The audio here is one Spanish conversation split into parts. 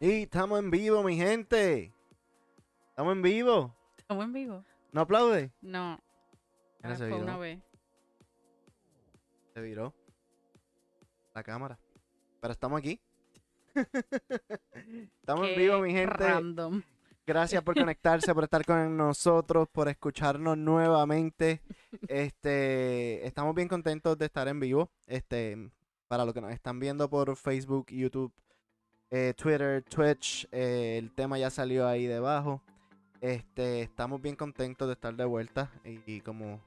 Y estamos en vivo, mi gente. Estamos en vivo. Estamos en vivo. ¿No aplaude? No. Mira, Ah, se viró. una vez. Se viró. La cámara. Pero estamos aquí. estamos en vivo, mi gente. Random. Gracias por conectarse, por estar con nosotros, por escucharnos nuevamente. Este, estamos bien contentos de estar en vivo. Este, para los que nos están viendo por Facebook, YouTube, eh, Twitter, Twitch, eh, el tema ya salió ahí debajo. Este, estamos bien contentos de estar de vuelta y, y como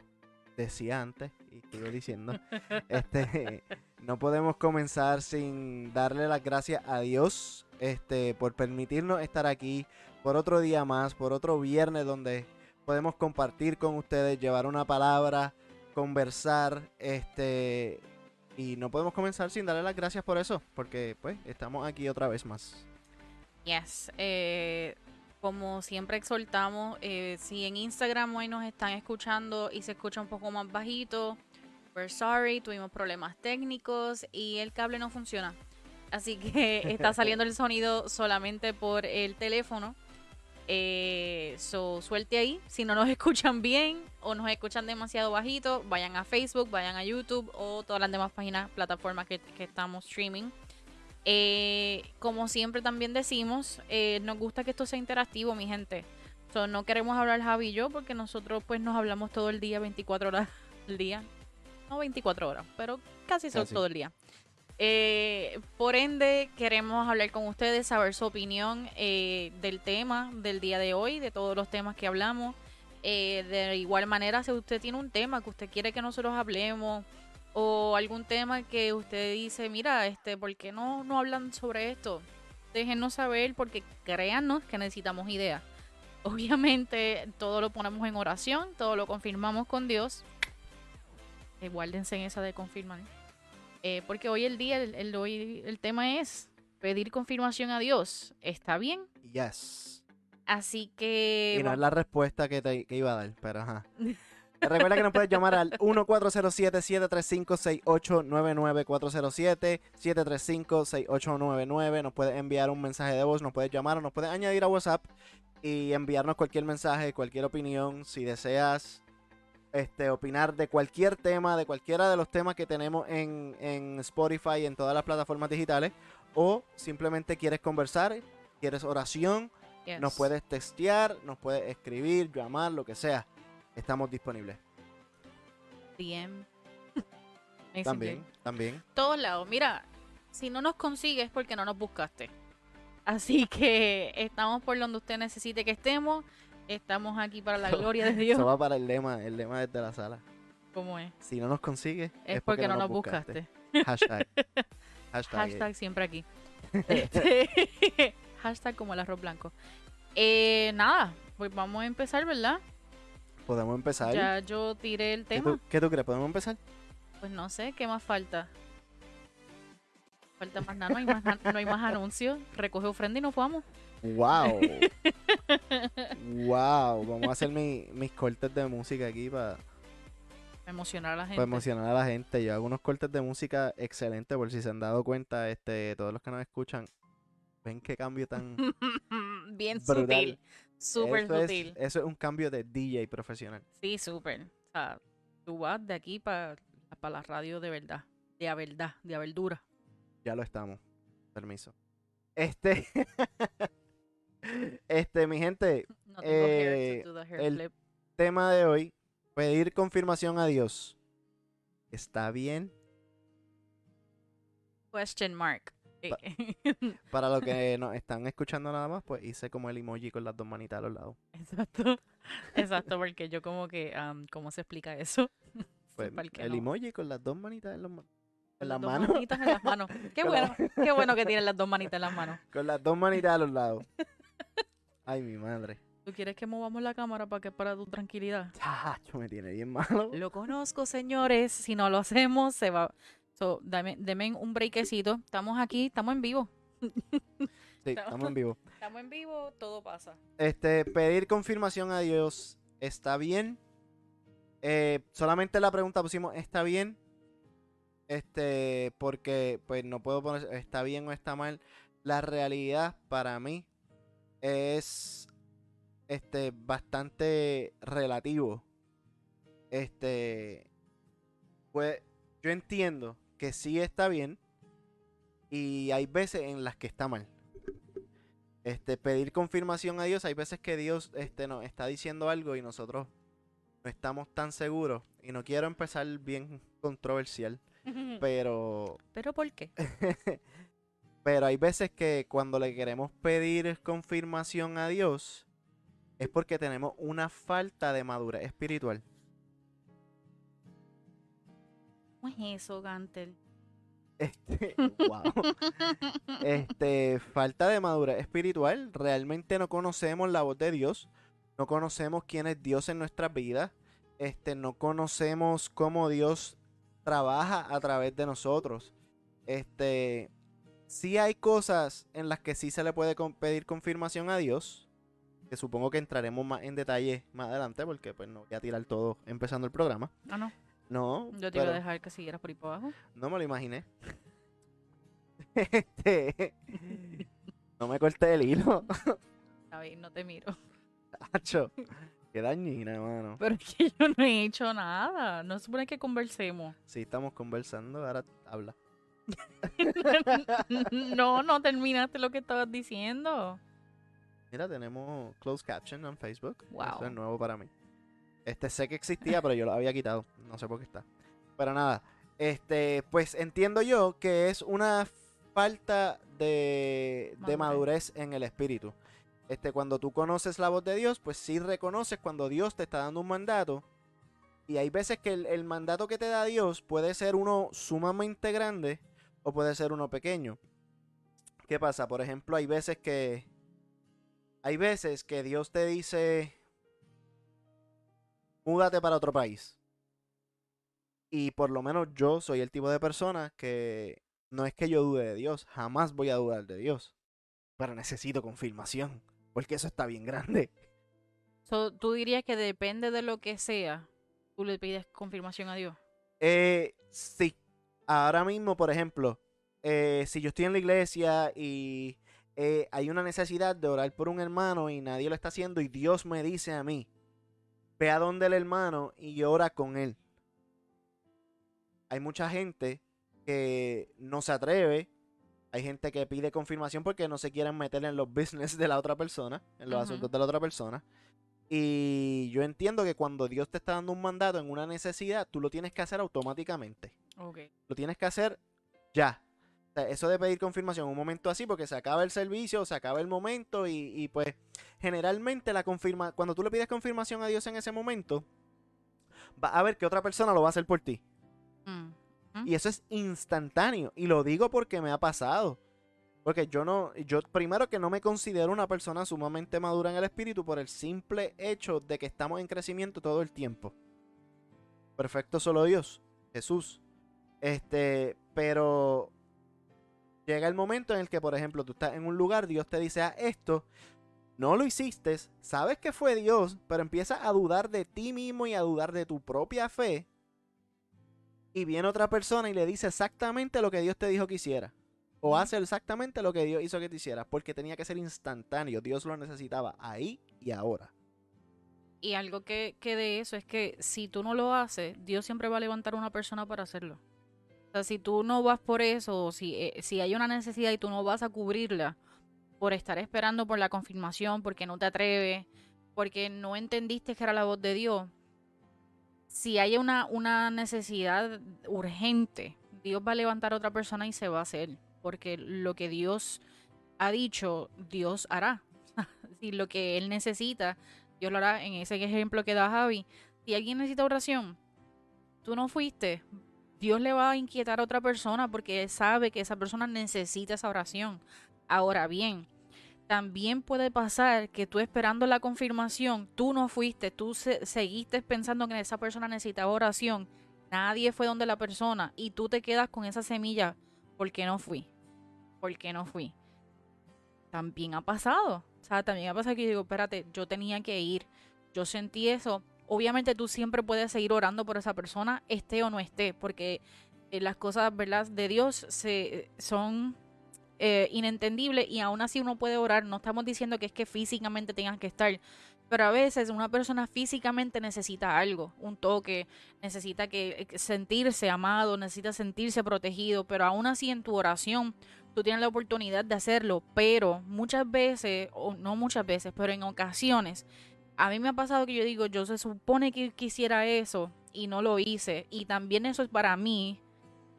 decía antes y sigo diciendo, este, no podemos comenzar sin darle las gracias a Dios, este, por permitirnos estar aquí por otro día más, por otro viernes donde podemos compartir con ustedes, llevar una palabra, conversar, este, y no podemos comenzar sin darle las gracias por eso, porque pues estamos aquí otra vez más. Yes. eh, como siempre exhortamos, eh, si en Instagram hoy nos están escuchando y se escucha un poco más bajito, we're sorry, tuvimos problemas técnicos y el cable no funciona. Así que está saliendo el sonido solamente por el teléfono. Eh, so, suelte ahí. Si no nos escuchan bien o nos escuchan demasiado bajito, vayan a Facebook, vayan a YouTube o todas las demás páginas, plataformas que, que estamos streaming. Eh, como siempre también decimos, eh, nos gusta que esto sea interactivo, mi gente. So, no queremos hablar Javi y yo porque nosotros pues nos hablamos todo el día, 24 horas al día. No 24 horas, pero casi, Casi. todo el día. Eh, por ende, queremos hablar con ustedes, saber su opinión eh, del tema del día de hoy, de todos los temas que hablamos. Eh, de igual manera, si usted tiene un tema que usted quiere que nosotros hablemos o algún tema que usted dice, mira, este, ¿por qué no, no hablan sobre esto? Déjenos saber porque créanos que necesitamos ideas. Obviamente todo lo ponemos en oración, todo lo confirmamos con Dios. Eh, guárdense en esa de confirmar. Eh, porque hoy el día, el, el- hoy el tema es pedir confirmación a Dios. ¿Está bien? Yes. Así que... Y no es la respuesta que, te, que iba a dar, pero ajá. Recuerda que nos puedes llamar al 1407-735-6899. 407-735-6899. Nos puedes enviar un mensaje de voz, nos puedes llamar o nos puedes añadir a WhatsApp y enviarnos cualquier mensaje, cualquier opinión. Si deseas este, opinar de cualquier tema, de cualquiera de los temas que tenemos en, en Spotify en todas las plataformas digitales, o simplemente quieres conversar, quieres oración, Yes. nos puedes testear, nos puedes escribir, llamar, lo que sea. Estamos disponibles. Messenger. También, también. todos lados. Mira, si no nos consigues es porque no nos buscaste. Así que estamos por donde usted necesite que estemos. Estamos aquí para la gloria de Dios. Eso va para el lema, el lema desde la sala. ¿Cómo es? Si no nos consigues, Es, porque, no nos buscaste. Hashtag. Hashtag. Hashtag siempre aquí. Este, hashtag como el arroz blanco. Eh, nada, pues vamos a empezar, ¿verdad? Podemos empezar. Ya yo tiré el ¿Qué tema. tú, qué tú crees? ¿Podemos empezar? Pues no sé, ¿qué más falta? Falta más nada, no hay más, no hay más anuncios. Recoge ofrenda y nos vamos. ¡Wow! ¡Wow! Vamos a hacer mi- mis cortes de música aquí para Emocionar a la gente. para emocionar a la gente. Yo hago unos cortes de música excelentes, por si se han dado cuenta, este, todos los que nos escuchan. Ven qué cambio tan Bien brutal. sutil. Súper eso sutil. Es, eso es un cambio de DJ profesional. Sí, súper. O sea, tú vas de aquí para la radio de verdad. De a verdad, de a verdura. Ya lo estamos. Permiso. Este. este, mi gente, No Eh, el- tema de hoy: pedir confirmación a Dios. ¿Está bien? Question mark. Pa- Para los que nos están escuchando nada más, pues hice como el emoji con las dos manitas a los lados. Exacto. Exacto, porque yo como que, am, ¿cómo se explica eso? Pues, el no. emoji con las dos manitas en, los ma- en Con las dos manos. manitas en las manos. Qué la- bueno, qué bueno que tienen las dos manitas en las manos. Con las dos manitas a los lados. Ay, mi madre. ¿Tú quieres que movamos la cámara para que para tu tranquilidad? Chacho, me tiene bien malo. Lo conozco, señores. Si no lo hacemos, se va. So, dame, denme un breakecito. Estamos aquí, estamos en vivo. Sí, estamos en vivo. Estamos en vivo, todo pasa. Este, pedir confirmación a Dios está bien. Eh, solamente la pregunta pusimos está bien. Este, porque pues no puedo poner está bien o está mal. la realidad para mí es este bastante relativo. Este pues yo entiendo que sí está bien y hay veces en las que está mal. Este pedir confirmación a Dios, hay veces que Dios este nos está diciendo algo y nosotros no estamos tan seguros y no quiero empezar bien controversial, pero ¿Pero por qué? pero hay veces que cuando le queremos pedir confirmación a Dios es porque tenemos una falta de madurez espiritual. ¿Cómo es eso, Gantel? Este, wow. Este, falta de madurez espiritual. Realmente no conocemos la voz de Dios. No conocemos quién es Dios en nuestras vidas. Este, no conocemos cómo Dios trabaja a través de nosotros. Este, sí hay cosas en las que sí se le puede pedir confirmación a Dios. Que supongo que entraremos más en detalle más adelante, porque pues no voy a tirar todo empezando el programa. Ah, no. No, Yo te iba a dejar que siguieras por ahí para abajo. no me lo imaginé. Este, no me corté el hilo. Bien, no te miro. Tacho, Qué dañina, mano. Pero es que yo no he hecho nada. No se supone que conversemos. Sí, estamos conversando, ahora habla. no, no terminaste lo que estabas diciendo. Mira, tenemos closed caption en Facebook. Wow. Eso es nuevo para mí. Este sé que existía, pero yo lo había quitado. No sé por qué está. Pero nada. Este, pues entiendo yo que es una falta de, de Madurez. madurez en el espíritu. Este, cuando tú conoces la voz de Dios, pues sí reconoces cuando Dios te está dando un mandato. Y hay veces que el, el mandato que te da Dios puede ser uno sumamente grande o puede ser uno pequeño. ¿Qué pasa? Por ejemplo, hay veces que hay veces que Dios te dice, múdate para otro país. Y por lo menos yo soy el tipo de persona que no es que yo dude de Dios, jamás voy a dudar de Dios. Pero necesito confirmación, porque eso está bien grande. So, tú dirías que depende de lo que sea, tú le pides confirmación a Dios. Eh, sí. Ahora mismo, por ejemplo, eh, si yo estoy en la iglesia y eh, hay una necesidad de orar por un hermano y nadie lo está haciendo y Dios me dice a mí, ve a donde el hermano y ora con él. Hay mucha gente que no se atreve. Hay gente que pide confirmación porque no se quieren meter en los business de la otra persona, en los asuntos de la otra persona. Y yo entiendo que cuando Dios te está dando un mandato en una necesidad, tú lo tienes que hacer automáticamente. Lo tienes que hacer ya. O sea, eso de pedir confirmación un momento así, porque se acaba el servicio, se acaba el momento y, y, pues generalmente la confirma, cuando tú le pides confirmación a Dios en ese momento, va a ver que otra persona lo va a hacer por ti. Mm. Y eso es instantáneo. Y lo digo porque me ha pasado. Porque yo no, yo primero que no me considero una persona sumamente madura en el espíritu por el simple hecho de que estamos en crecimiento todo el tiempo. Perfecto solo Dios, Jesús. Este, pero llega el momento en el que, por ejemplo, tú estás en un lugar, Dios te dice, ah, esto, no lo hiciste, sabes que fue Dios, pero empiezas a dudar de ti mismo y a dudar de tu propia fe. Y viene otra persona y le dice exactamente lo que Dios te dijo que hiciera. O hace exactamente lo que Dios hizo que te hiciera. Porque tenía que ser instantáneo. Dios lo necesitaba ahí y ahora. Y algo que, que de eso es que si tú no lo haces, Dios siempre va a levantar una persona para hacerlo. O sea, si tú no vas por eso, si, eh, si hay una necesidad y tú no vas a cubrirla por estar esperando por la confirmación, porque no te atreves, porque no entendiste que era la voz de Dios, si hay una, una necesidad urgente, Dios va a levantar a otra persona y se va a hacer. Porque lo que Dios ha dicho, Dios hará. si lo que Él necesita, Dios lo hará en ese ejemplo que da Javi. Si alguien necesita oración, tú no fuiste, Dios le va a inquietar a otra persona porque sabe que esa persona necesita esa oración. Ahora bien, también puede pasar que tú esperando la confirmación, tú no fuiste, tú se- seguiste pensando que esa persona necesitaba oración, nadie fue donde la persona y tú te quedas con esa semilla, ¿por qué no fui? ¿Por qué no fui? También ha pasado, o sea, también ha pasado que yo digo, espérate, yo tenía que ir, yo sentí eso. Obviamente tú siempre puedes seguir orando por esa persona, esté o no esté, porque eh, las cosas, ¿verdad? De Dios se, son eh, inentendible y aún así uno puede orar. No estamos diciendo que es que físicamente tengas que estar, pero a veces una persona físicamente necesita algo, un toque, necesita que eh, sentirse amado, necesita sentirse protegido, pero aún así en tu oración tú tienes la oportunidad de hacerlo, pero muchas veces, o no muchas veces, pero en ocasiones, a mí me ha pasado que yo digo, yo se supone que quisiera eso y no lo hice, y también eso es para mí,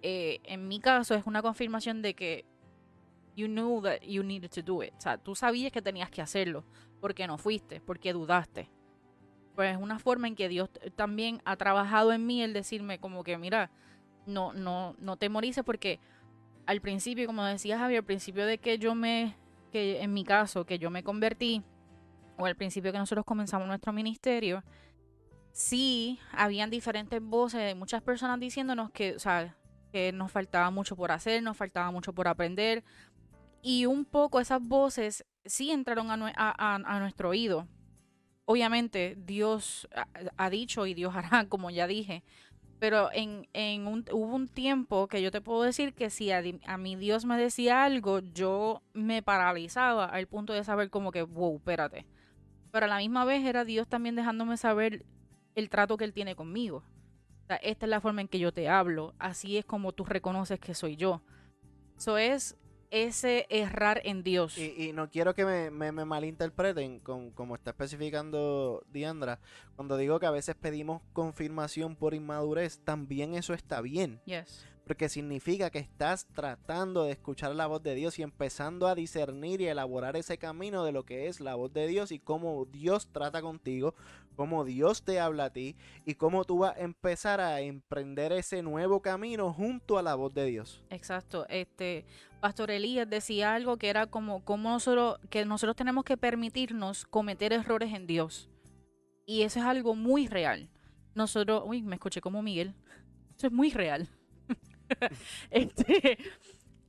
eh, en mi caso, es una confirmación de que you knew that you needed to do it, o sea, tú sabías que tenías que hacerlo, porque no fuiste, porque dudaste. Pues es una forma en que Dios también ha trabajado en mí el decirme como que, mira, no, no, no te morices porque al principio, como decía Javier, al principio de que yo me, que en mi caso, que yo me convertí, o al principio que nosotros comenzamos nuestro ministerio, sí habían diferentes voces de muchas personas diciéndonos que, o sea, que nos faltaba mucho por hacer, nos faltaba mucho por aprender. Y un poco esas voces sí entraron a, nuestro oído. Obviamente Dios ha dicho y Dios hará, como ya dije, pero en, en un, hubo un tiempo que yo te puedo decir que si a, a, mi Dios me decía algo, yo me paralizaba al punto de saber como que, wow, espérate. Pero a la misma vez era Dios también dejándome saber el trato que Él tiene conmigo. Esta es la forma en que yo te hablo, así es como tú reconoces que soy yo. Eso es ese errar en Dios. Y, no quiero que me, me, malinterpreten, con, como está especificando Diandra, cuando digo que a veces pedimos confirmación por inmadurez, también eso está bien. Yes porque significa que estás tratando de escuchar la voz de Dios y empezando a discernir y elaborar ese camino de lo que es la voz de Dios y cómo Dios trata contigo, cómo Dios te habla a ti y cómo tú vas a empezar a emprender ese nuevo camino junto a la voz de Dios. Exacto, este Pastor Elías decía algo que era como, como nosotros, que nosotros tenemos que permitirnos cometer errores en Dios. Y eso es algo muy real. Nosotros, uy, me escuché como Miguel. Eso es muy real. este,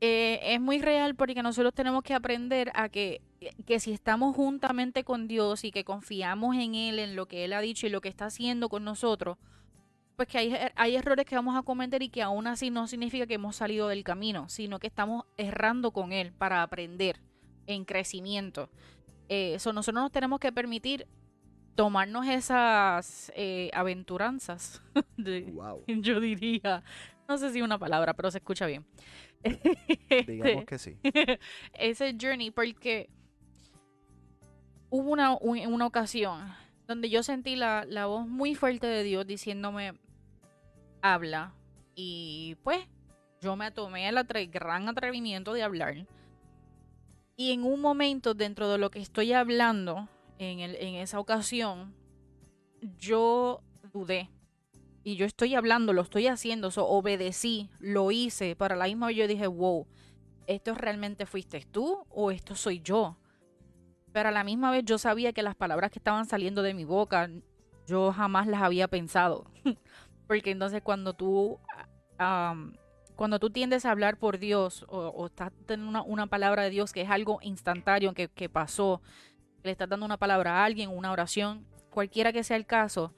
eh, es muy real porque nosotros tenemos que aprender a que, que si estamos juntamente con Dios y que confiamos en Él, en lo que Él ha dicho y lo que está haciendo con nosotros, pues que hay, hay errores que vamos a cometer y que aún así no significa que hemos salido del camino, sino que estamos errando con Él para aprender en crecimiento. Eso eh, nosotros nos tenemos que permitir tomarnos esas eh, aventuranzas, yo diría, no sé si una palabra, pero se escucha bien. Digamos que sí. Ese journey, porque hubo una, una ocasión donde yo sentí la, la voz muy fuerte de Dios diciéndome, habla. Y pues yo me tomé el gran atrevimiento de hablar. Y en un momento dentro de lo que estoy hablando, en, el, en esa ocasión, yo dudé y yo estoy hablando, lo estoy haciendo, so, obedecí, lo hice. Para la misma yo dije, wow, ¿esto realmente fuiste tú o esto soy yo? Pero la misma vez yo sabía que las palabras que estaban saliendo de mi boca, yo jamás las había pensado. Porque entonces cuando tú, cuando tú tiendes a hablar por Dios o, estás teniendo una, palabra de Dios que es algo instantáneo que, que pasó, le estás dando una palabra a alguien, una oración, cualquiera que sea el caso,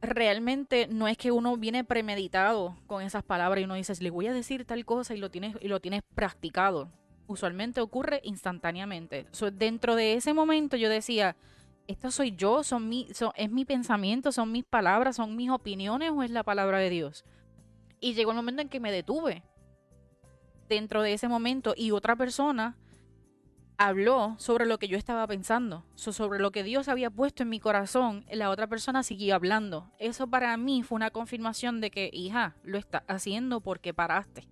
realmente no es que uno viene premeditado con esas palabras y uno dice, le voy a decir tal cosa y lo tienes, y lo tienes practicado. Usualmente ocurre instantáneamente. dentro de ese momento yo decía, ¿esto soy yo? ¿Son mi, ¿Es mi pensamiento? ¿Son mis palabras? ¿Son mis opiniones o es la palabra de Dios? Y llegó el momento en que me detuve dentro de ese momento y otra persona habló sobre lo que yo estaba pensando, sobre lo que Dios había puesto en mi corazón, la otra persona siguió hablando. Eso para mí fue una confirmación de que, hija, lo estás haciendo porque paraste.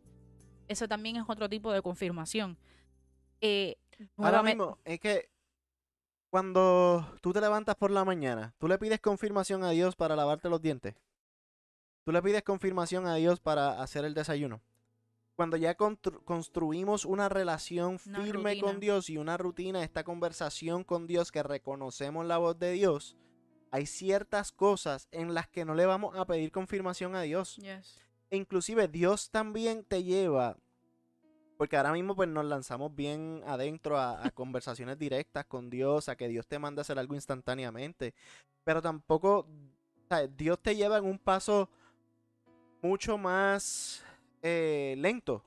Eso también es otro tipo de confirmación. Eh, Ahora mismo, es que cuando tú te levantas por la mañana, tú le pides confirmación a Dios para lavarte los dientes. Tú le pides confirmación a Dios para hacer el desayuno cuando ya construimos una relación firme con Dios y una rutina, esta conversación con Dios que reconocemos la voz de Dios, hay ciertas cosas en las que no le vamos a pedir confirmación a Dios. E inclusive Dios también te lleva, porque ahora mismo pues nos lanzamos bien adentro a, conversaciones directas con Dios, a que Dios te mande a hacer algo instantáneamente, pero tampoco, Dios te lleva en un paso mucho más eh, lento.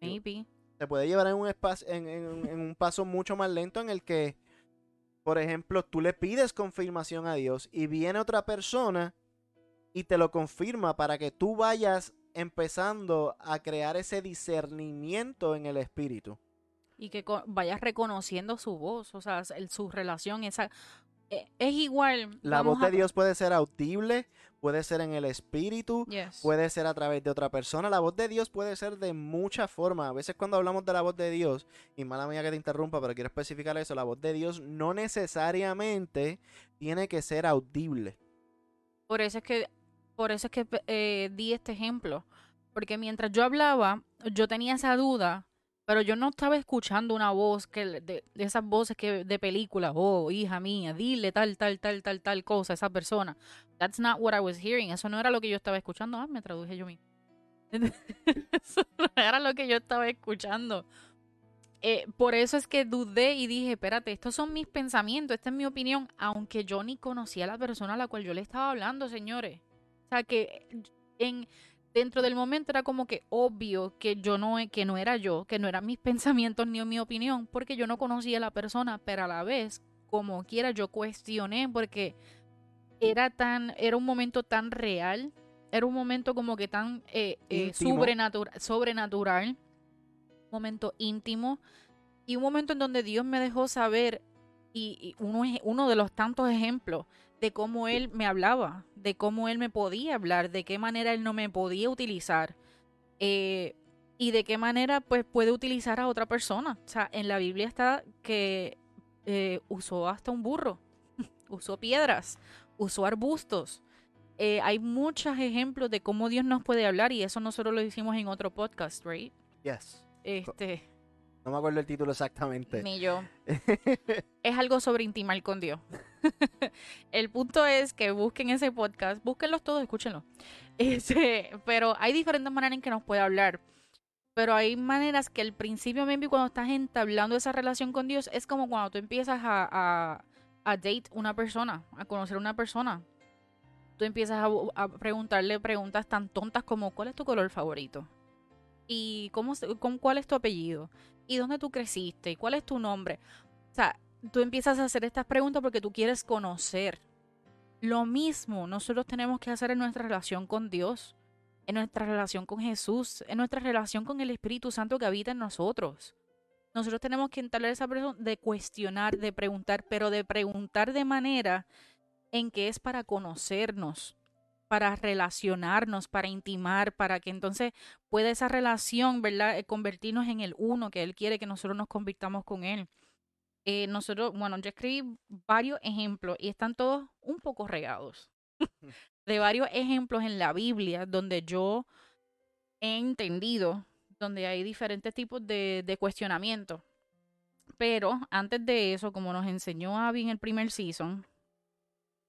Maybe. te puede llevar en un, espacio, en, en- en un paso mucho más lento en el que, por ejemplo, tú le pides confirmación a Dios y viene otra persona y te lo confirma para que tú vayas empezando a crear ese discernimiento en el espíritu. y que vayas reconociendo su voz, o sea, el- su relación, esa eh, es igual. La voz de a- Dios puede ser audible, puede ser en el espíritu, Yes. puede ser a través de otra persona. La voz de Dios puede ser de muchas formas. A veces cuando hablamos de la voz de Dios, y mala mía que te interrumpa, pero quiero especificar eso, la voz de Dios no necesariamente tiene que ser audible. Por eso es que, por eso es que eh, di este ejemplo. Porque mientras yo hablaba, yo tenía esa duda, pero yo no estaba escuchando una voz que de esas voces que de película, oh, hija mía, dile tal, tal, tal, tal, tal cosa a esa persona. That's not what I was hearing. Eso no era lo que yo estaba escuchando. Ah, me traduje yo mismo. Eso no era lo que yo estaba escuchando. Eh, por eso es que dudé y dije, espérate, estos son mis pensamientos, esta es mi opinión, aunque yo ni conocía a la persona a la cual yo le estaba hablando, señores. O sea que en dentro del momento era como que obvio que yo no que no era yo, que no eran mis pensamientos ni mi opinión, porque yo no conocía a la persona, pero a la vez, como quiera, yo cuestioné porque era tan, era un momento tan real, era un momento como que tan eh, eh, sobrenatura- sobrenatural, un momento íntimo y un momento en donde Dios me dejó saber y, y uno, uno de los tantos ejemplos de cómo Él me hablaba, de cómo Él me podía hablar, de qué manera Él no me podía utilizar eh, y de qué manera pues puede utilizar a otra persona. O sea, en la Biblia está que eh, usó hasta un burro, usó piedras, usó arbustos. Eh, hay muchos ejemplos de cómo Dios nos puede hablar y eso nosotros lo hicimos en otro podcast, right? Yes. Este, No me acuerdo el título exactamente. ni yo. Es algo sobre intimar con Dios. El punto es que busquen ese podcast, búsquenlos todos, escúchenlo. Este, pero hay diferentes maneras en que nos puede hablar. Pero hay maneras que al principio, maybe cuando estás entablando esa relación con Dios, es como cuando tú empiezas a, a, a date una persona, a conocer una persona. Tú empiezas a, preguntarle preguntas tan tontas como ¿cuál es tu color favorito? ¿Y cómo, con, cuál es tu apellido? ¿Y dónde tú creciste? ¿Y cuál es tu nombre? O sea, tú empiezas a hacer estas preguntas porque tú quieres conocer. Lo mismo nosotros tenemos que hacer en nuestra relación con Dios, en nuestra relación con Jesús, en nuestra relación con el Espíritu Santo que habita en nosotros. Nosotros tenemos que entrar a esa persona de cuestionar, de preguntar, pero de preguntar de manera en que es para conocernos, para relacionarnos, para intimar, para que entonces pueda esa relación, ¿verdad?, Eh, convertirnos en el uno que Él quiere que nosotros nos convirtamos con Él. Eh, nosotros, bueno, yo escribí varios ejemplos y están todos un poco regados. de varios ejemplos en la Biblia donde yo he entendido, donde hay diferentes tipos de, de cuestionamiento. Pero antes de eso, como nos enseñó Abby en el primer season,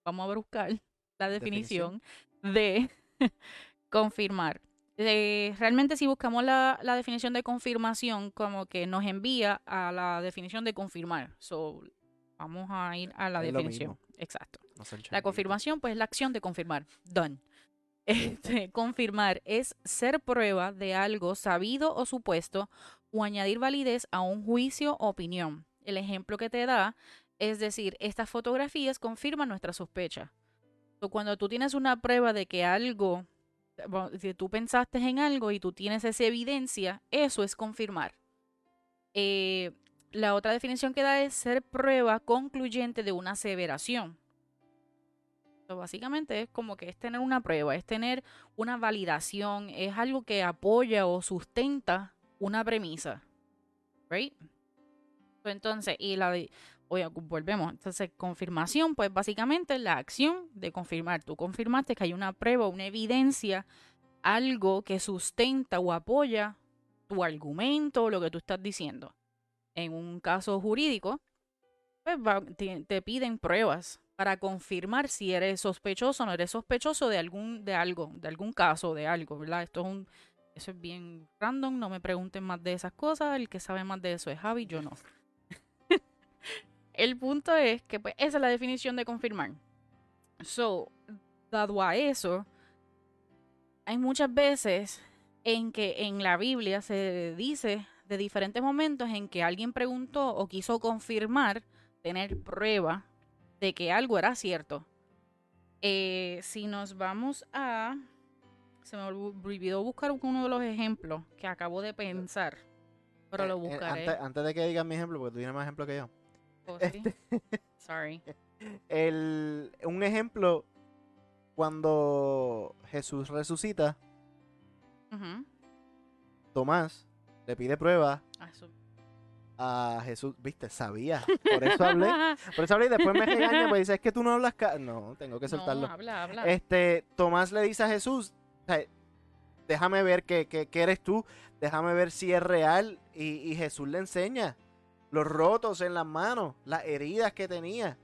vamos a buscar la definición, de confirmar. Eh, realmente si buscamos la, la definición de confirmación, como que nos envía a la definición de confirmar. So, vamos a ir a la Es definición. Exacto. No La confirmación, pues, es la acción de confirmar. Done. Este, confirmar es ser prueba de algo sabido o supuesto o añadir validez a un juicio o opinión. El ejemplo que te da es decir, estas fotografías confirman nuestra sospecha. So, cuando tú tienes una prueba de que algo, si tú pensaste en algo y tú tienes esa evidencia, eso es confirmar. Eh, la otra definición que da es ser prueba concluyente de una aseveración. Básicamente es como que es tener una prueba, es tener una validación, es algo que apoya o sustenta una premisa. Right? Entonces, y la oye, volvemos. Entonces, confirmación, pues básicamente la acción de confirmar. Tú confirmaste que hay una prueba, una evidencia, algo que sustenta o apoya tu argumento, lo que tú estás diciendo. En un caso jurídico, pues te piden pruebas para confirmar si eres sospechoso o no eres sospechoso de algún de algo, de algún caso, de algo, ¿verdad? Esto es un eso es bien random, no me pregunten más de esas cosas, el que sabe más de eso es Javi, yo no. el punto es que pues esa es la definición de confirmar. So, dado a eso, hay muchas veces en que en la Biblia se dice de diferentes momentos en que alguien preguntó o quiso confirmar, tener prueba de que algo era cierto. Eh, si nos vamos a... Se me olvidó buscar uno de los ejemplos que acabo de pensar. Pero lo Eh, eh, buscaré. antes, antes de que digas mi ejemplo, porque tú tienes más ejemplo que yo. Sí. Sorry. El, un ejemplo, cuando Jesús resucita. Tomás le pide prueba a Jesús. Viste, sabía. Por eso hablé. Por eso hablé y después me regaña, pues dice, es que tú no hablas. ca-". No, tengo que soltarlo. No, habla, habla. Este, Tomás le dice a Jesús, déjame ver que, que- que eres tú, déjame ver si es real. Y, y Jesús le enseña los rotos en las manos, las heridas que tenía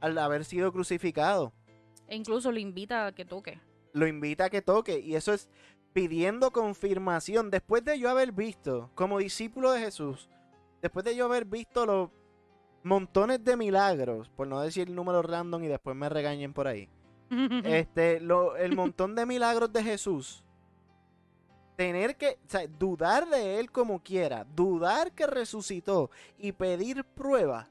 al haber sido crucificado. E incluso lo invita a que toque. Lo invita a que toque y eso es pidiendo confirmación. Después de yo haber visto, como discípulo de Jesús, después de yo haber visto los montones de milagros, por no decir números random y después me regañen por ahí. este, lo- el montón de milagros de Jesús. Tener que, o sea, dudar de él como quiera, dudar que resucitó y pedir prueba,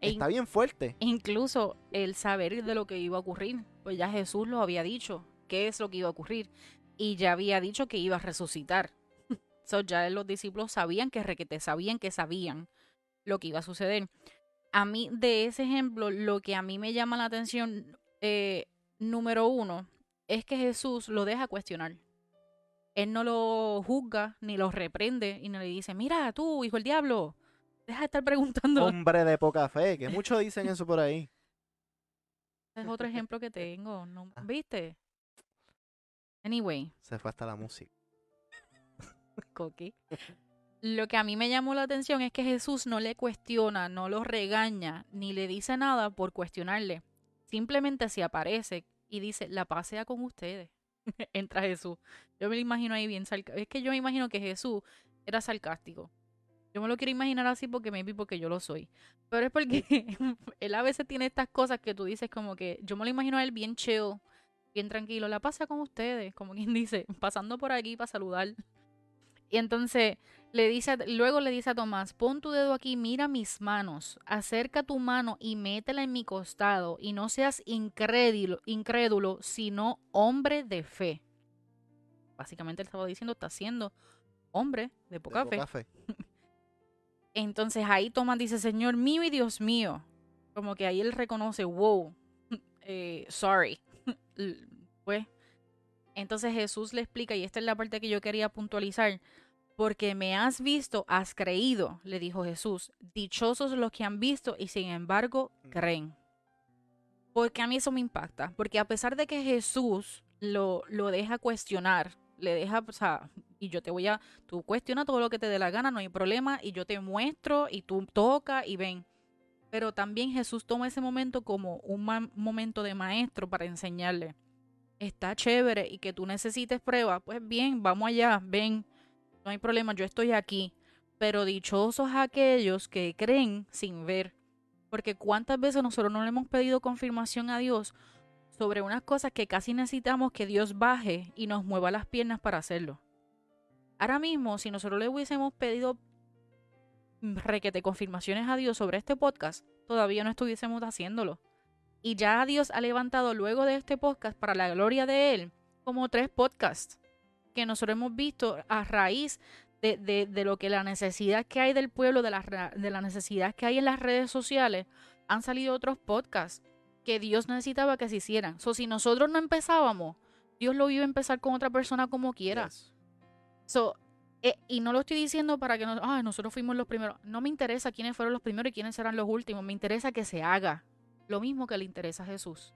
E está bien fuerte. Incluso el saber de lo que iba a ocurrir, pues ya Jesús lo había dicho, qué es lo que iba a ocurrir, y ya había dicho que iba a resucitar. so, ya los discípulos sabían que requete, sabían que sabían lo que iba a suceder. A mí, de ese ejemplo, lo que a mí me llama la atención, eh, número uno, es que Jesús lo deja cuestionar. Él no lo juzga, ni lo reprende, y no le dice, mira, tú, hijo del diablo, deja de estar preguntando. Hombre de poca fe, que muchos dicen eso por ahí. Es otro ejemplo que tengo, ¿no? Ah. ¿viste? Anyway, Se fue hasta la música. Coqui. Lo que a mí me llamó la atención es que Jesús no le cuestiona, no lo regaña, ni le dice nada por cuestionarle. Simplemente se aparece y dice, la paz sea con ustedes. Entra Jesús. Yo me lo imagino ahí bien sarcástico. Es que yo me imagino que Jesús era sarcástico. Yo me lo quiero imaginar así porque maybe porque yo lo soy. Pero es porque él a veces tiene estas cosas que tú dices como que yo me lo imagino a él bien chill, bien tranquilo. La pasa con ustedes, como quien dice, pasando por aquí para saludar. Y entonces le dice, luego le dice a Tomás, pon tu dedo aquí, mira mis manos, acerca tu mano y métela en mi costado, y no seas incrédulo, incrédulo, sino hombre de fe. Básicamente él estaba diciendo, está siendo hombre de De poca fe. Entonces ahí Tomás dice, Señor mío y Dios mío. Como que ahí él reconoce, wow, eh, sorry. Pues, entonces Jesús le explica, y esta es la parte que yo quería puntualizar, porque me has visto, has creído, le dijo Jesús. Dichosos los que han visto y sin embargo Mm. creen. Porque a mí eso me impacta, porque a pesar de que Jesús lo, lo deja cuestionar, le deja, o sea, y yo te voy a, tú cuestiona todo lo que te dé la gana, no hay problema, y yo te muestro, y tú toca y ven. Pero también Jesús toma ese momento como un momento de maestro para enseñarle. Está chévere y que tú necesites prueba, pues bien, vamos allá, ven, no hay problema, yo estoy aquí. Pero dichosos aquellos que creen sin ver. Porque cuántas veces nosotros no le hemos pedido confirmación a Dios sobre unas cosas que casi necesitamos que Dios baje y nos mueva las piernas para hacerlo. Ahora mismo, si nosotros le hubiésemos pedido requete confirmaciones a Dios sobre este podcast, todavía no estuviésemos haciéndolo. Y ya Dios ha levantado luego de este podcast, para la gloria de Él, como tres podcasts que nosotros hemos visto a raíz de, de- de lo que la necesidad que hay del pueblo, de la, de la necesidad que hay en las redes sociales, han salido otros podcasts que Dios necesitaba que se hicieran. So, si nosotros no empezábamos, Dios lo iba a empezar con otra persona como quiera. Yes. So, eh, y no lo estoy diciendo para que nos, "Ay, nosotros fuimos los primeros. No me interesa quiénes fueron los primeros y quiénes serán los últimos. Me interesa que se haga. Lo mismo que le interesa a Jesús.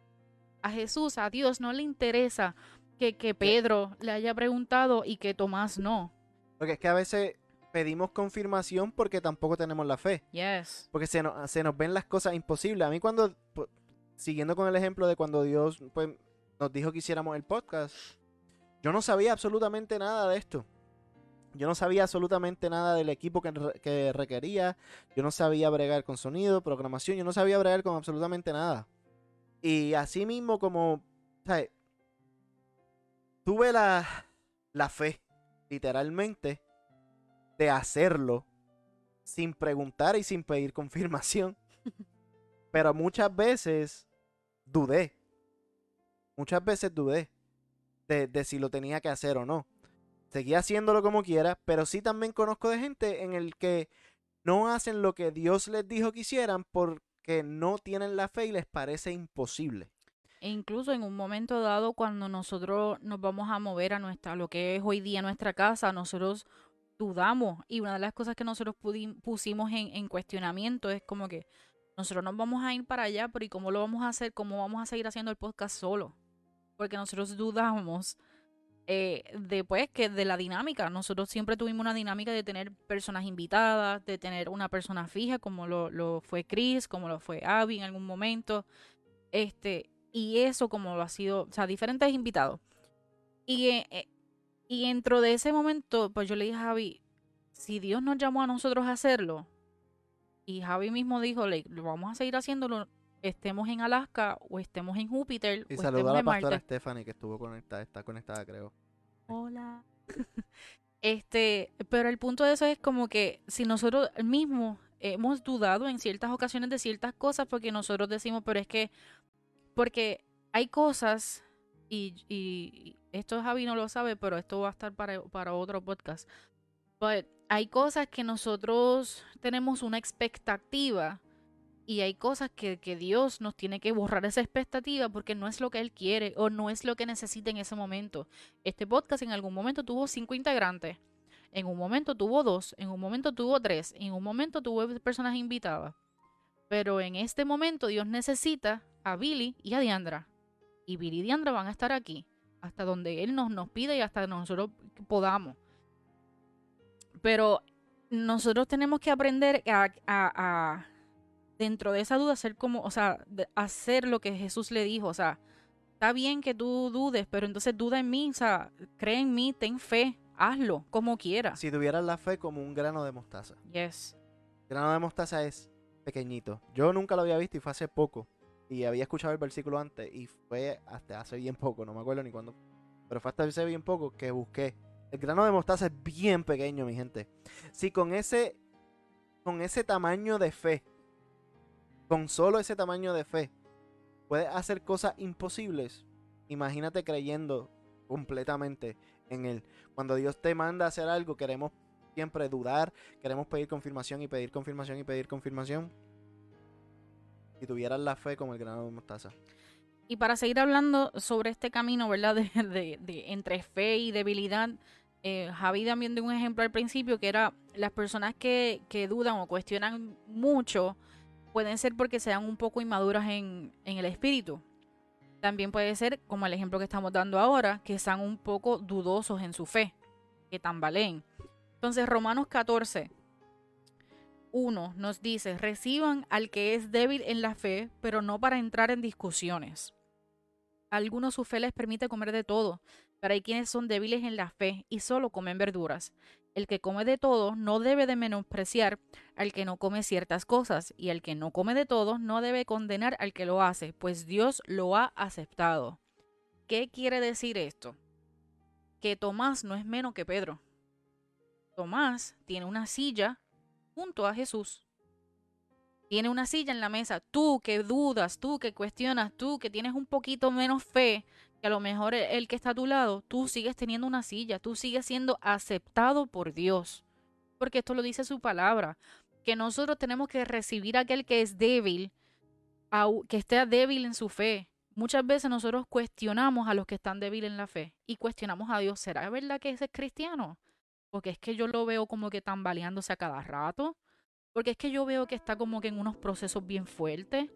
A Jesús, a Dios, no le interesa que, que Pedro le haya preguntado y que Tomás no. Porque es que a veces pedimos confirmación porque tampoco tenemos la fe. Yes. Porque se nos, se nos ven las cosas imposibles. A mí cuando, pu- siguiendo con el ejemplo de cuando Dios pues, nos dijo que hiciéramos el podcast, yo no sabía absolutamente nada de esto. Yo no sabía absolutamente nada del equipo que requería. Yo no sabía bregar con sonido, programación. Yo no sabía bregar con absolutamente nada. Y así mismo como, ¿sabes? Tuve la, la fe, literalmente, de hacerlo sin preguntar y sin pedir confirmación. Pero muchas veces dudé. Muchas veces dudé de, de si lo tenía que hacer o no. Seguía haciéndolo como quiera, pero sí también conozco de gente en el que no hacen lo que Dios les dijo que hicieran porque no tienen la fe y les parece imposible. E incluso en un momento dado, cuando nosotros nos vamos a mover a nuestra, lo que es hoy día nuestra casa, nosotros dudamos. Y una de las cosas que nosotros pusimos en, en, cuestionamiento es como que nosotros nos vamos a ir para allá, pero ¿y cómo lo vamos a hacer? ¿Cómo vamos a seguir haciendo el podcast solo? Porque nosotros dudamos eh, después que de la dinámica. Nosotros siempre tuvimos una dinámica de tener personas invitadas, de tener una persona fija, como lo, lo fue Chris, como lo fue Abby en algún momento. Este, y eso como lo ha sido, o sea, diferentes invitados. Y, eh, eh, y dentro de ese momento, pues yo le dije a Javi, si Dios nos llamó a nosotros a hacerlo, y Javi mismo dijo, le, lo vamos a seguir haciéndolo, estemos en Alaska o estemos en Júpiter. Y o saluda a la pastora Stephanie que estuvo conectada, está conectada creo. Hola. este, pero el punto de eso es como que si nosotros mismos hemos dudado en ciertas ocasiones de ciertas cosas porque nosotros decimos, pero es que porque hay cosas, y, y, esto Javi no lo sabe, pero esto va a estar para, para otro podcast. But hay cosas que nosotros tenemos una expectativa y hay cosas que, que, Dios nos tiene que borrar esa expectativa porque no es lo que Él quiere o no es lo que necesita en ese momento. Este podcast en algún momento tuvo cinco integrantes, en un momento tuvo dos, en un momento tuvo tres, en un momento tuvo personas invitadas. Pero en este momento Dios necesita a Billy y a Diandra. Y Billy y Diandra van a estar aquí hasta donde Él nos, nos pide y hasta nosotros podamos. Pero nosotros tenemos que aprender a, dentro de esa duda, hacer como, o sea, hacer lo que Jesús le dijo. O sea, está bien que tú dudes, pero entonces duda en mí, o sea, cree en mí, ten fe, hazlo como quieras. Si tuvieras la fe como un grano de mostaza. Yes. grano de mostaza es pequeñito. Yo nunca lo había visto y fue hace poco y había escuchado el versículo antes y fue hasta hace bien poco, no me acuerdo ni cuándo, pero fue hasta hace bien poco que busqué. El grano de mostaza es bien pequeño, mi gente. Si con ese con ese tamaño de fe, con solo ese tamaño de fe, puedes hacer cosas imposibles, imagínate creyendo completamente en él. Cuando Dios te manda a hacer algo, queremos siempre dudar, queremos pedir confirmación y pedir confirmación y pedir confirmación si tuvieran la fe como el grano de mostaza. Y para seguir hablando sobre este camino, ¿verdad? De, entre fe y debilidad, eh, Javi también dio un ejemplo al principio que era las personas que, dudan o cuestionan mucho pueden ser porque sean un poco inmaduras en, en el espíritu. También puede ser, como el ejemplo que estamos dando ahora, que sean un poco dudosos en su fe, que tambaleen. Entonces, Romanos 14, 1 nos dice, reciban al que es débil en la fe, pero no para entrar en discusiones. algunos su fe les permite comer de todo, pero hay quienes son débiles en la fe y solo comen verduras. El que come de todo no debe de menospreciar al que no come ciertas cosas, y el que no come de todo no debe condenar al que lo hace, pues Dios lo ha aceptado. ¿Qué quiere decir esto? Que Tomás no es menos que Pedro. Tomás tiene una silla junto a Jesús. Tiene una silla en la mesa. Tú que dudas, tú que cuestionas, tú que tienes un poquito menos fe que a lo mejor el que está a tu lado, tú sigues teniendo una silla, tú sigues siendo aceptado por Dios. Porque esto lo dice su palabra, que nosotros tenemos que recibir a aquel que es débil, que esté débil en su fe. Muchas veces nosotros cuestionamos a los que están débiles en la fe y cuestionamos a Dios, ¿será verdad que ese es cristiano? Porque es que yo lo veo como que tambaleándose a cada rato. Porque es que yo veo que está como que en unos procesos bien fuertes.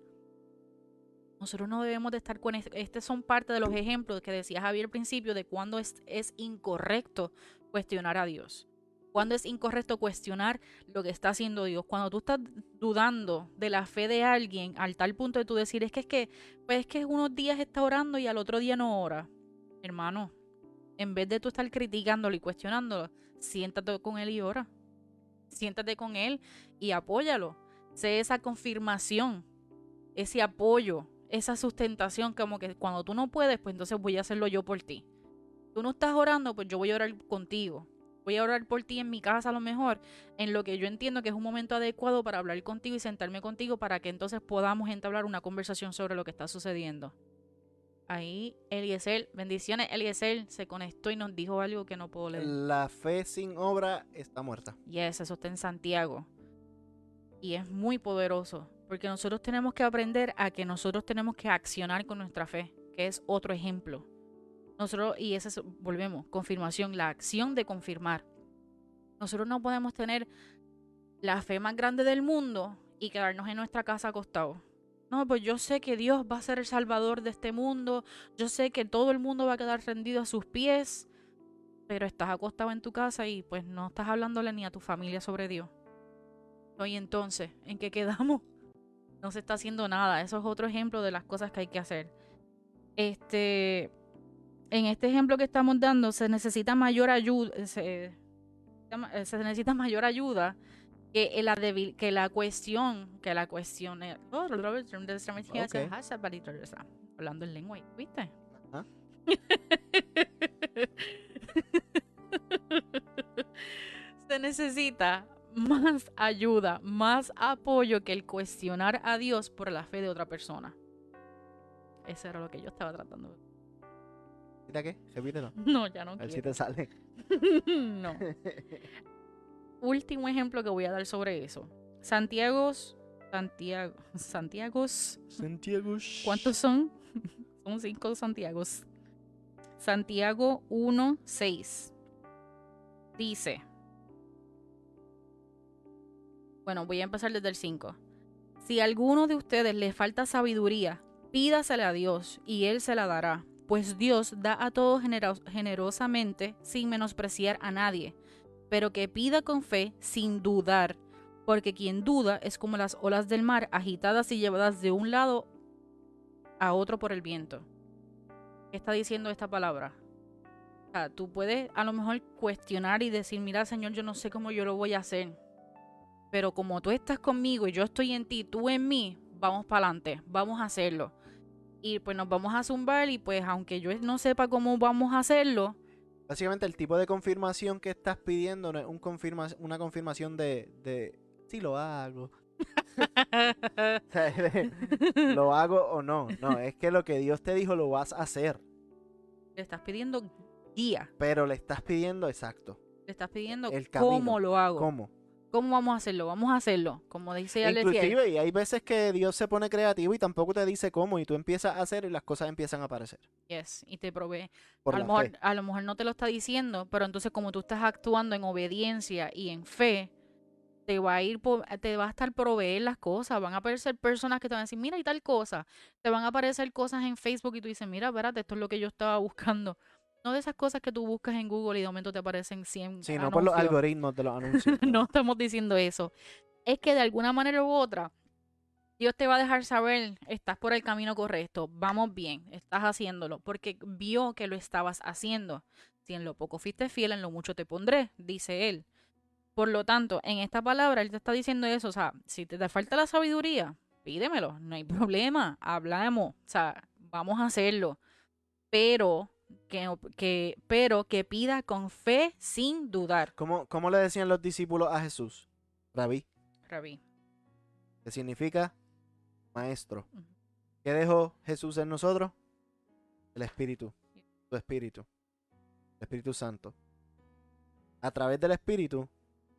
Nosotros no debemos de estar con... Estos son parte de los ejemplos que decía Javier al principio de cuando es, es incorrecto cuestionar a Dios. Cuando es incorrecto cuestionar lo que está haciendo Dios. Cuando tú estás dudando de la fe de alguien al tal punto de tú decir, es que es que, pues es que unos días está orando y al otro día no ora. Hermano, en vez de tú estar criticándolo y cuestionándolo, siéntate con él y ora. Siéntate con él y apóyalo. Sé esa confirmación, ese apoyo, esa sustentación, como que cuando tú no puedes, pues entonces voy a hacerlo yo por ti. Tú no estás orando, pues yo voy a orar contigo. voy a orar por ti en mi casa a lo mejor, en lo que yo entiendo que es un momento adecuado para hablar contigo y sentarme contigo para que entonces podamos entablar una conversación sobre lo que está sucediendo. Ahí Eliezer, bendiciones, Eliezer se conectó y nos dijo algo que no puedo leer. La fe sin obra está muerta. Yes, eso está en Santiago. Y es muy poderoso, porque nosotros tenemos que aprender a que nosotros tenemos que accionar con nuestra fe, que es otro ejemplo. Nosotros, y ese es, volvemos, confirmación, la acción de confirmar. Nosotros no podemos tener la fe más grande del mundo y quedarnos en nuestra casa acostados. No, pues yo sé que Dios va a ser el salvador de este mundo. Yo sé que todo el mundo va a quedar rendido a sus pies. Pero estás acostado en tu casa y pues no estás hablándole ni a tu familia sobre Dios. Y entonces, ¿en qué quedamos? No se está haciendo nada. Eso es otro ejemplo de las cosas que hay que hacer. Este, en este ejemplo que estamos dando, se necesita mayor ayuda. Se, se necesita mayor ayuda que la que la cuestión, que la cuestión es, oh, hablando en lengua, ¿viste? Se necesita más ayuda, más apoyo que el cuestionar a Dios por la fe de otra persona. Eso era lo que yo estaba tratando. qué? Repítelo. No, ya no. A ver si te sale. no. Último ejemplo que voy a dar sobre eso. Santiago, Santiago, Santiagos. Santiagos. ¿Cuántos son? son cinco Santiagos. Santiago 1, 6. Dice. Bueno, voy a empezar desde el 5. Si a alguno de ustedes le falta sabiduría, pídasela a Dios y Él se la dará, pues Dios da a todos generosamente sin menospreciar a nadie pero que pida con fe sin dudar, porque quien duda es como las olas del mar agitadas y llevadas de un lado a otro por el viento. ¿Qué está diciendo esta palabra? Tú puedes a lo mejor cuestionar y decir, mira Señor, yo no sé cómo yo lo voy a hacer, pero como tú estás conmigo y yo estoy en ti, tú en mí, vamos para adelante, vamos a hacerlo. Y pues nos vamos a zumbar y pues aunque yo no sepa cómo vamos a hacerlo, Básicamente el tipo de confirmación que estás pidiendo no es un confirma una confirmación de, de si lo hago. lo hago o no. No, es que lo que Dios te dijo lo vas a hacer. Le estás pidiendo guía. Pero le estás pidiendo exacto. Le estás pidiendo el cómo lo hago. ¿Cómo? ¿Cómo vamos a hacerlo? Vamos a hacerlo, como dice Inclusive, y hay veces que Dios se pone creativo y tampoco te dice cómo, y tú empiezas a hacer y las cosas empiezan a aparecer. Yes, y te provee. a, lo mejor, a lo mejor no te lo está diciendo, pero entonces como tú estás actuando en obediencia y en fe, te va a ir, te va a estar proveer las cosas, van a aparecer personas que te van a decir, mira, y tal cosa, te van a aparecer cosas en Facebook y tú dices, mira, espérate, esto es lo que yo estaba buscando. No de esas cosas que tú buscas en Google y de momento te aparecen 100 Sí, no por los algoritmos de los anuncios. no estamos diciendo eso. Es que de alguna manera u otra, Dios te va a dejar saber, estás por el camino correcto, vamos bien, estás haciéndolo, porque vio que lo estabas haciendo. Si en lo poco fuiste fiel, en lo mucho te pondré, dice él. Por lo tanto, en esta palabra él te está diciendo eso, o sea, si te, te falta la sabiduría, pídemelo, no hay problema, hablamos, o sea, vamos a hacerlo. Pero que, pero que pida con fe sin dudar. ¿Cómo, ¿Cómo, le decían los discípulos a Jesús? Rabí. Rabí. ¿Qué significa? Maestro. ¿Qué dejó Jesús en nosotros? El Espíritu. Su Espíritu. El Espíritu Santo. A través del Espíritu,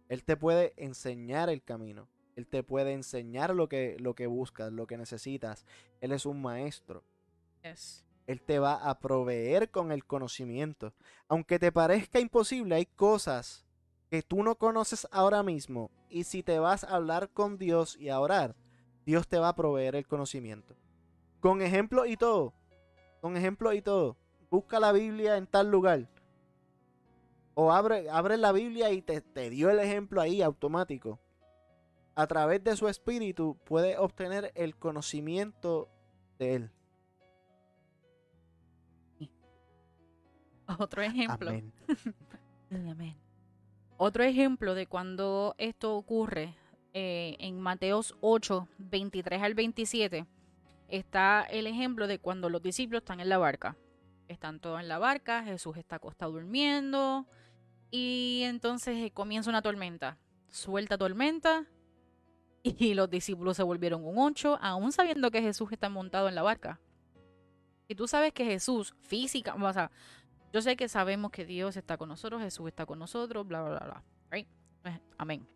Él te puede enseñar el camino. Él te puede enseñar lo que, lo que buscas, lo que necesitas. Él es un maestro. Yes. Él te va a proveer con el conocimiento. Aunque te parezca imposible, hay cosas que tú no conoces ahora mismo. Y si te vas a hablar con Dios y a orar, Dios te va a proveer el conocimiento. Con ejemplo y todo. Con ejemplo y todo. Busca la Biblia en tal lugar. O abre, abre la Biblia y te, te dio el ejemplo ahí automático. A través de su espíritu puedes obtener el conocimiento de Él. Otro ejemplo. Otro ejemplo de cuando esto ocurre eh, en Mateos 8, 23 al 27, está el ejemplo de cuando los discípulos están en la barca. Están todos en la barca, Jesús está acostado durmiendo Y entonces eh, comienza una tormenta. Suelta tormenta. Y los discípulos se volvieron un ocho, aún sabiendo que Jesús está montado en la barca. Y tú sabes que Jesús, física, o sea, yo sé que sabemos que Dios está con nosotros, Jesús está con nosotros, bla, bla, bla, bla. Pues, amén.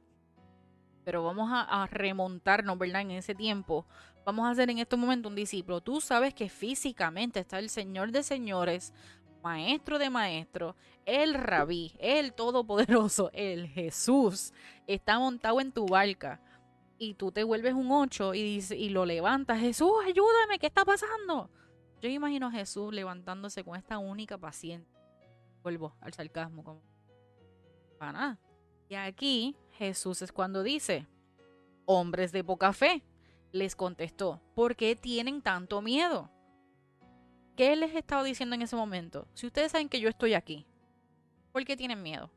Pero vamos a, remontarnos, ¿verdad? En ese tiempo. Vamos a hacer en este momento un discípulo. Tú sabes que físicamente está el Señor de señores, maestro de maestros, el rabí, el todopoderoso, el Jesús, está montado en tu barca. Y tú te vuelves un ocho y, dice, y lo levantas. Jesús, ayúdame, ¿qué está pasando? Yo imagino a Jesús levantándose con esta única paciente. Vuelvo al sarcasmo, para nada. Y aquí Jesús es cuando dice, hombres de poca fe, les contestó, ¿por qué tienen tanto miedo? ¿Qué les he estado diciendo en ese momento? Si ustedes saben que yo estoy aquí, ¿por qué tienen miedo?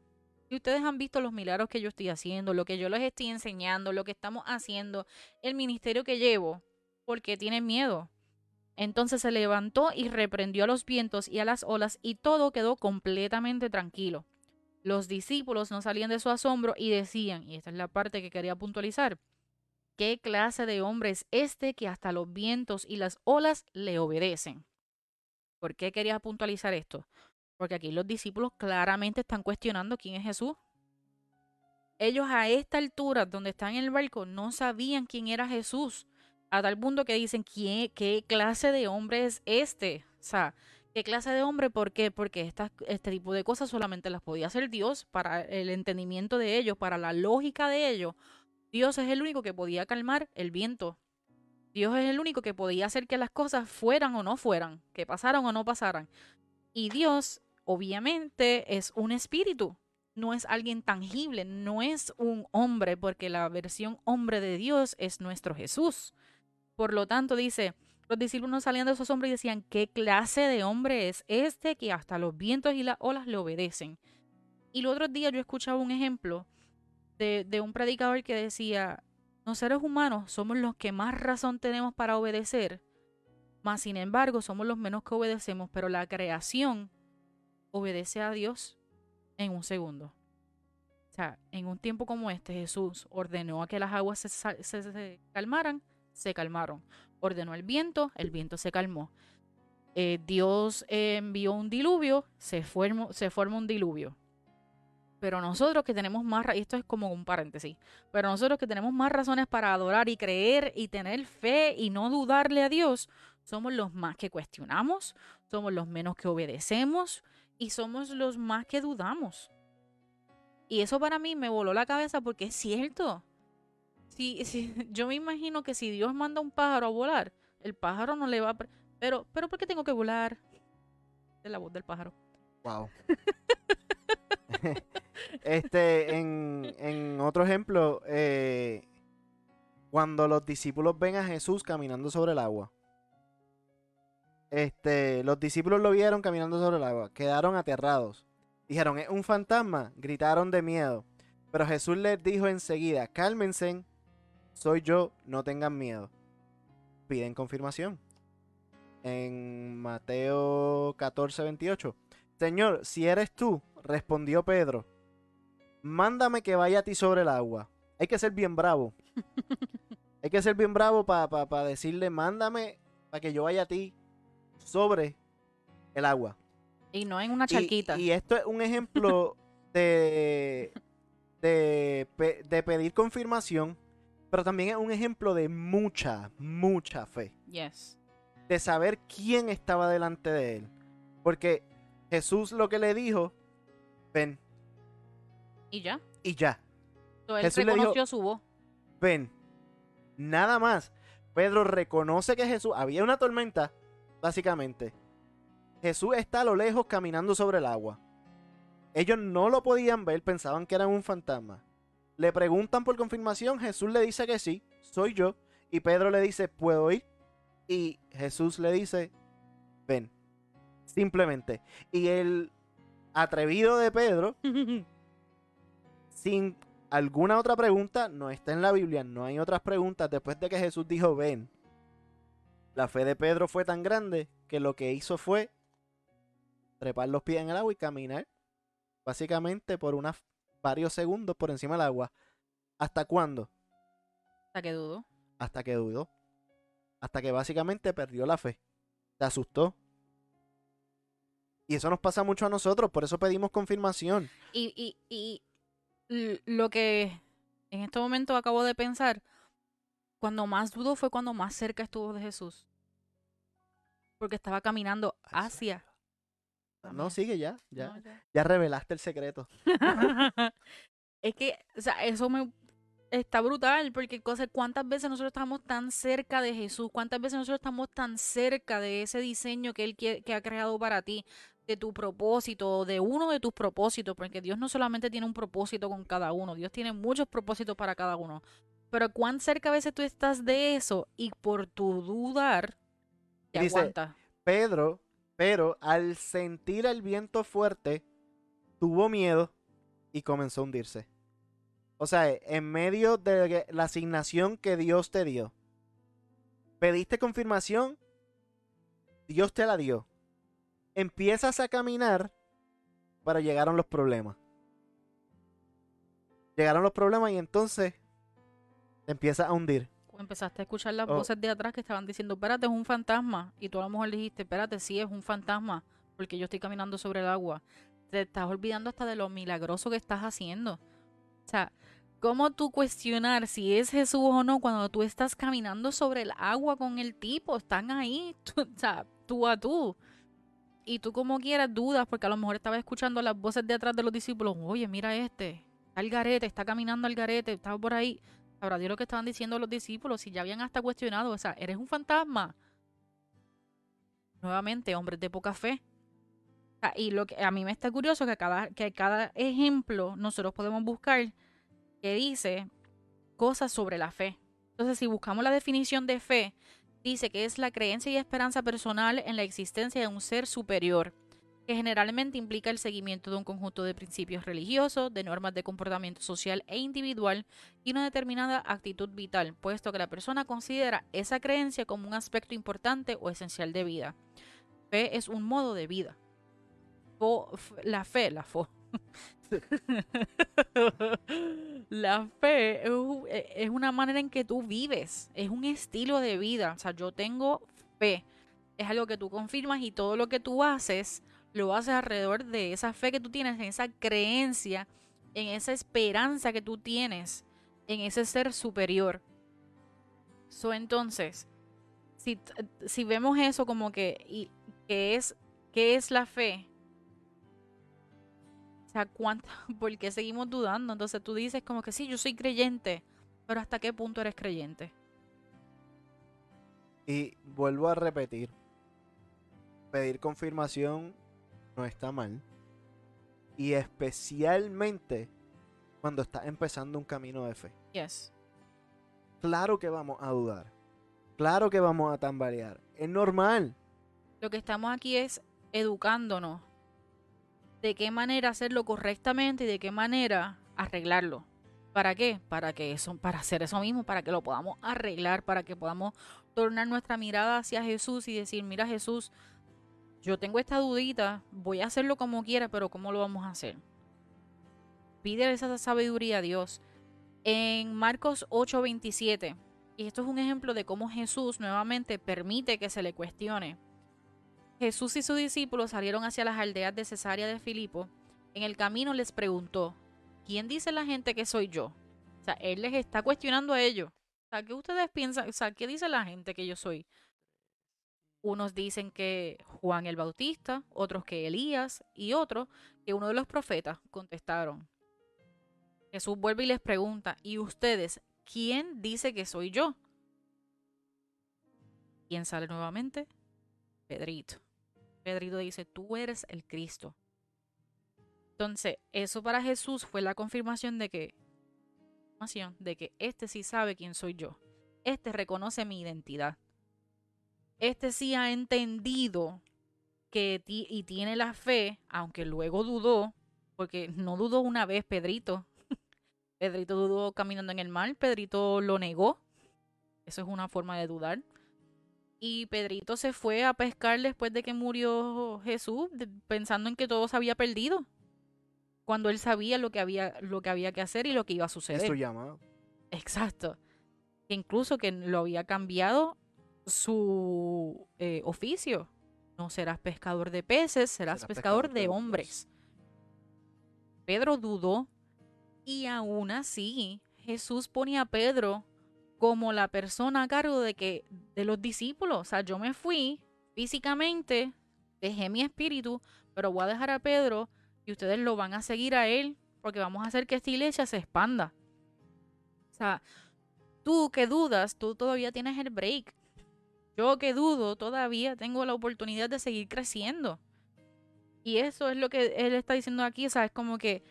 Si ustedes han visto los milagros que yo estoy haciendo, lo que yo les estoy enseñando, lo que estamos haciendo, el ministerio que llevo, ¿por qué tienen miedo? Entonces se levantó y reprendió a los vientos y a las olas y todo quedó completamente tranquilo. Los discípulos no salían de su asombro y decían, y esta es la parte que quería puntualizar, ¿qué clase de hombre es este que hasta los vientos y las olas le obedecen? ¿Por qué quería puntualizar esto? Porque aquí los discípulos claramente están cuestionando quién es Jesús. Ellos a esta altura, donde están en el barco, no sabían quién era Jesús. A tal punto que dicen, ¿qué, qué clase de hombre es este? O sea, ¿qué clase de hombre? ¿Por qué? Porque esta, este tipo de cosas solamente las podía hacer Dios para el entendimiento de ellos, para la lógica de ellos. Dios es el único que podía calmar el viento. Dios es el único que podía hacer que las cosas fueran o no fueran, que pasaran o no pasaran. Y Dios, obviamente, es un espíritu, no es alguien tangible, no es un hombre, porque la versión hombre de Dios es nuestro Jesús. Por lo tanto, dice, los discípulos salían de esos hombres y decían, ¿qué clase de hombre es este que hasta los vientos y las olas le obedecen? Y el otro día yo escuchaba un ejemplo de, de un predicador que decía, los seres humanos somos los que más razón tenemos para obedecer, mas sin embargo somos los menos que obedecemos, pero la creación obedece a Dios en un segundo. O sea, en un tiempo como este, Jesús ordenó a que las aguas se, se, se calmaran, se calmaron. Ordenó el viento, el viento se calmó. Eh, Dios envió un diluvio, se, formó, se forma un diluvio. Pero nosotros que tenemos más, y esto es como un paréntesis, pero nosotros que tenemos más razones para adorar y creer y tener fe y no dudarle a Dios, somos los más que cuestionamos, somos los menos que obedecemos y somos los más que dudamos. Y eso para mí me voló la cabeza porque es cierto. Si, si, yo me imagino que si Dios manda un pájaro a volar, el pájaro no le va a... Pero, pero ¿por qué tengo que volar? Es la voz del pájaro. Wow. este, en, en, otro ejemplo, eh, cuando los discípulos ven a Jesús caminando sobre el agua. Este, los discípulos lo vieron caminando sobre el agua, quedaron aterrados. Dijeron, es un fantasma, gritaron de miedo. Pero Jesús les dijo enseguida, cálmense, soy yo, no tengan miedo. Piden confirmación. En Mateo 14, 28. Señor, si eres tú, respondió Pedro, mándame que vaya a ti sobre el agua. Hay que ser bien bravo. Hay que ser bien bravo para pa, pa decirle, mándame para que yo vaya a ti sobre el agua. Y no en una charquita. Y, y esto es un ejemplo de, de, de, pedir confirmación, pero también es un ejemplo de mucha, mucha fe. Yes. De saber quién estaba delante de él. Porque Jesús lo que le dijo, ven. Y ya. Y ya. Él Jesús reconoció dijo, su voz. Ven. Nada más. Pedro reconoce que Jesús, había una tormenta, básicamente. Jesús está a lo lejos caminando sobre el agua. Ellos no lo podían ver, pensaban que era un fantasma. Le preguntan por confirmación, Jesús le dice que sí, soy yo. Y Pedro le dice, ¿puedo ir? Y Jesús le dice, ven. Simplemente. Y el atrevido de Pedro, sin alguna otra pregunta, no está en la Biblia, no hay otras preguntas. Después de que Jesús dijo, ven, la fe de Pedro fue tan grande que lo que hizo fue trepar los pies en el agua y caminar básicamente por unos varios segundos por encima del agua. ¿Hasta cuándo? Hasta que dudó. Hasta que dudó. Hasta que básicamente perdió la fe. Se asustó. Y eso nos pasa mucho a nosotros, por eso pedimos confirmación. Y, y, y lo que en este momento acabo de pensar, cuando más dudó fue cuando más cerca estuvo de Jesús. Porque estaba caminando hacia. No, sigue ya, ya. No, ya. Ya revelaste el secreto. es que, o sea, eso me está brutal, porque cosa, cuántas veces nosotros estamos tan cerca de Jesús, cuántas veces nosotros estamos tan cerca de ese diseño que Él que ha creado para ti, de tu propósito, de uno de tus propósitos, porque Dios no solamente tiene un propósito con cada uno, Dios tiene muchos propósitos para cada uno. Pero cuán cerca a veces tú estás de eso y por tu dudar, te Dice, aguanta. Pedro, pero al sentir el viento fuerte, tuvo miedo y comenzó a hundirse. O sea, en medio de la asignación que Dios te dio, pediste confirmación, Dios te la dio. Empiezas a caminar, pero llegaron los problemas. Llegaron los problemas y entonces te empiezas a hundir. Empezaste a escuchar las Oh. voces de atrás que estaban diciendo, espérate, es un fantasma. Y tú a lo mejor le dijiste, espérate, sí, es un fantasma, porque yo estoy caminando sobre el agua. Te estás olvidando hasta de lo milagroso que estás haciendo. O sea, ¿cómo tú cuestionar si es Jesús o no cuando tú estás caminando sobre el agua con el tipo? Están ahí, tú- o sea, tú a tú. Y tú como quieras dudas, porque a lo mejor estabas escuchando las voces de atrás de los discípulos. Oye, mira este, está al garete, está caminando al garete, está por ahí. Sabrá Dios lo que estaban diciendo los discípulos, si ya habían hasta cuestionado, o sea, eres un fantasma. Nuevamente, hombres de poca fe. Y lo que a mí me está curioso que cada, que cada ejemplo nosotros podemos buscar que dice cosas sobre la fe. Entonces, si buscamos la definición de fe, dice que es la creencia y esperanza personal en la existencia de un ser superior, que generalmente implica el seguimiento de un conjunto de principios religiosos, de normas de comportamiento social e individual y una determinada actitud vital, puesto que la persona considera esa creencia como un aspecto importante o esencial de vida. Fe es un modo de vida. La fe, la fo. la fe es una manera en que tú vives, es un estilo de vida. O sea, yo tengo fe. Es algo que tú confirmas y todo lo que tú haces lo haces alrededor de esa fe que tú tienes, en esa creencia, en esa esperanza que tú tienes, en ese ser superior. So, entonces, si, si vemos eso como que, y, que es, ¿qué es la fe? O sea, ¿cuánto, ¿por qué seguimos dudando? Entonces tú dices como que sí, yo soy creyente, pero ¿hasta qué punto eres creyente? Y vuelvo a repetir, pedir confirmación no está mal. Y especialmente cuando estás empezando un camino de fe. Yes. Claro que vamos a dudar. Claro que vamos a tambalear. Es normal. Lo que estamos aquí es educándonos de qué manera hacerlo correctamente y de qué manera arreglarlo. ¿Para qué? Para que eso, para hacer eso mismo, para que lo podamos arreglar, para que podamos tornar nuestra mirada hacia Jesús y decir, mira Jesús, yo tengo esta dudita, voy a hacerlo como quiera, pero ¿cómo lo vamos a hacer? Pide esa sabiduría a Dios. En Marcos 8:27, y esto es un ejemplo de cómo Jesús nuevamente permite que se le cuestione. Jesús y sus discípulos salieron hacia las aldeas de Cesarea de Filipo. En el camino les preguntó, ¿quién dice la gente que soy yo? O sea, él les está cuestionando a ellos. O sea, ¿qué ustedes piensan? O sea, ¿qué dice la gente que yo soy? Unos dicen que Juan el Bautista, otros que Elías y otros que uno de los profetas contestaron. Jesús vuelve y les pregunta, ¿y ustedes quién dice que soy yo? ¿Quién sale nuevamente? Pedrito. Pedrito dice, tú eres el Cristo. Entonces, eso para Jesús fue la confirmación de que, de que este sí sabe quién soy yo. Este reconoce mi identidad. Este sí ha entendido que ti- y tiene la fe, aunque luego dudó, porque no dudó una vez Pedrito. Pedrito dudó caminando en el mar, Pedrito lo negó. Eso es una forma de dudar. Y Pedrito se fue a pescar después de que murió Jesús, pensando en que todo se había perdido. cuando él sabía lo que había, lo que había que hacer y lo que iba a Es suceder. su llamado. Exacto. Incluso que lo había cambiado su eh, oficio. No serás pescador de peces, serás, Serás pescador, pescador de de hombres. Pedro dudó y aún así Jesús pone a Pedro como la persona a cargo de que de los discípulos. O sea, yo me fui físicamente, dejé mi espíritu, pero voy a dejar a Pedro y ustedes lo van a seguir a él porque vamos a hacer que esta iglesia se expanda. O sea, tú que dudas, tú todavía tienes el break. Yo que dudo, todavía tengo la oportunidad de seguir creciendo. Y eso es lo que él está diciendo aquí, o sea, es como que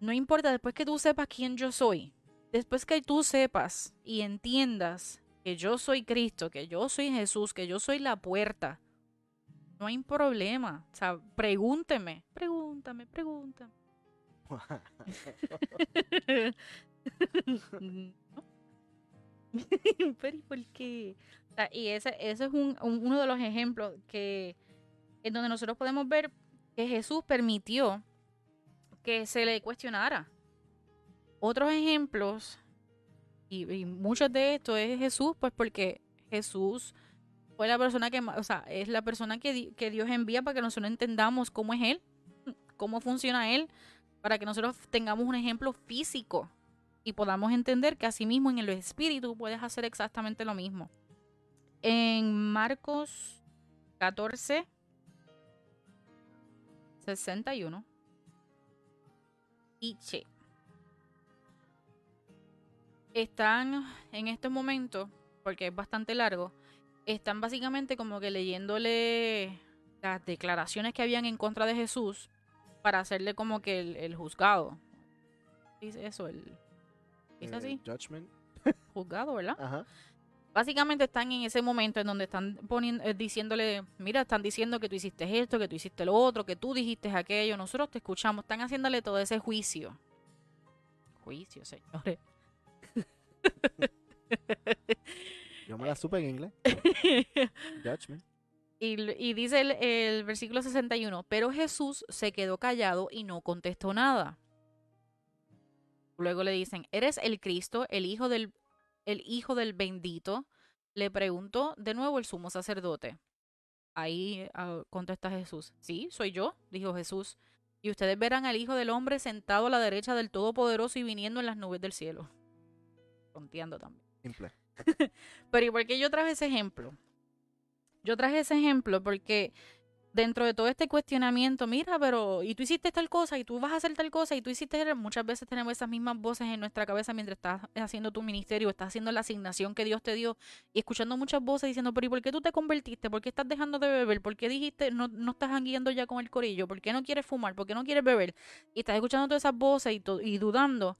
no importa, después que tú sepas quién yo soy, después que tú sepas y entiendas que yo soy Cristo, que yo soy Jesús, que yo soy la puerta, no hay problema. O sea, pregúnteme, pregúntame, pregúntame. No. Pero ¿y y ese, es un- un- uno de los ejemplos que en donde nosotros podemos ver que Jesús permitió que se le cuestionara. Otros ejemplos, y, muchos de estos es Jesús, pues porque Jesús fue la persona que, o sea, es la persona que, que Dios envía para que nosotros entendamos cómo es Él, cómo funciona Él, para que nosotros tengamos un ejemplo físico y podamos entender que asimismo en el espíritu puedes hacer exactamente lo mismo. En Marcos 14, 61. Y. Están en este momento, porque es bastante largo, están básicamente como que leyéndole las declaraciones que habían en contra de Jesús para hacerle como que el, el juzgado. Dice eso, el dice Eh, así, Judgment. juzgado, ¿verdad? Ajá. Básicamente están en ese momento en donde están poniendo, eh, diciéndole, mira, están diciendo que tú hiciste esto, que tú hiciste lo otro, que tú dijiste aquello, nosotros te escuchamos, están haciéndole todo ese juicio. Juicio, señores. Yo me la supe en inglés. Judgment. Y dice el, el versículo 61, pero Jesús se quedó callado y no contestó nada. Luego le dicen, ¿eres el Cristo, el hijo del, el hijo del bendito? Le preguntó de nuevo el sumo sacerdote. Ahí ah, contesta Jesús, sí, soy yo, dijo Jesús. Y ustedes verán al Hijo del Hombre sentado a la derecha del Todopoderoso y viniendo en las nubes del cielo. Conteando también. Simple. Pero ¿y por qué yo traje ese ejemplo? Yo traje ese ejemplo porque dentro de todo este cuestionamiento, mira, pero y tú hiciste tal cosa y tú vas a hacer tal cosa y tú hiciste muchas veces tenemos esas mismas voces en nuestra cabeza mientras estás haciendo tu ministerio, estás haciendo la asignación que Dios te dio y escuchando muchas voces diciendo, pero ¿y por qué tú te convertiste? ¿Por qué estás dejando de beber? ¿Por qué dijiste no, no estás guiando ya con el corillo? ¿Por qué no quieres fumar? ¿Por qué no quieres beber? Y estás escuchando todas esas voces y, y dudando.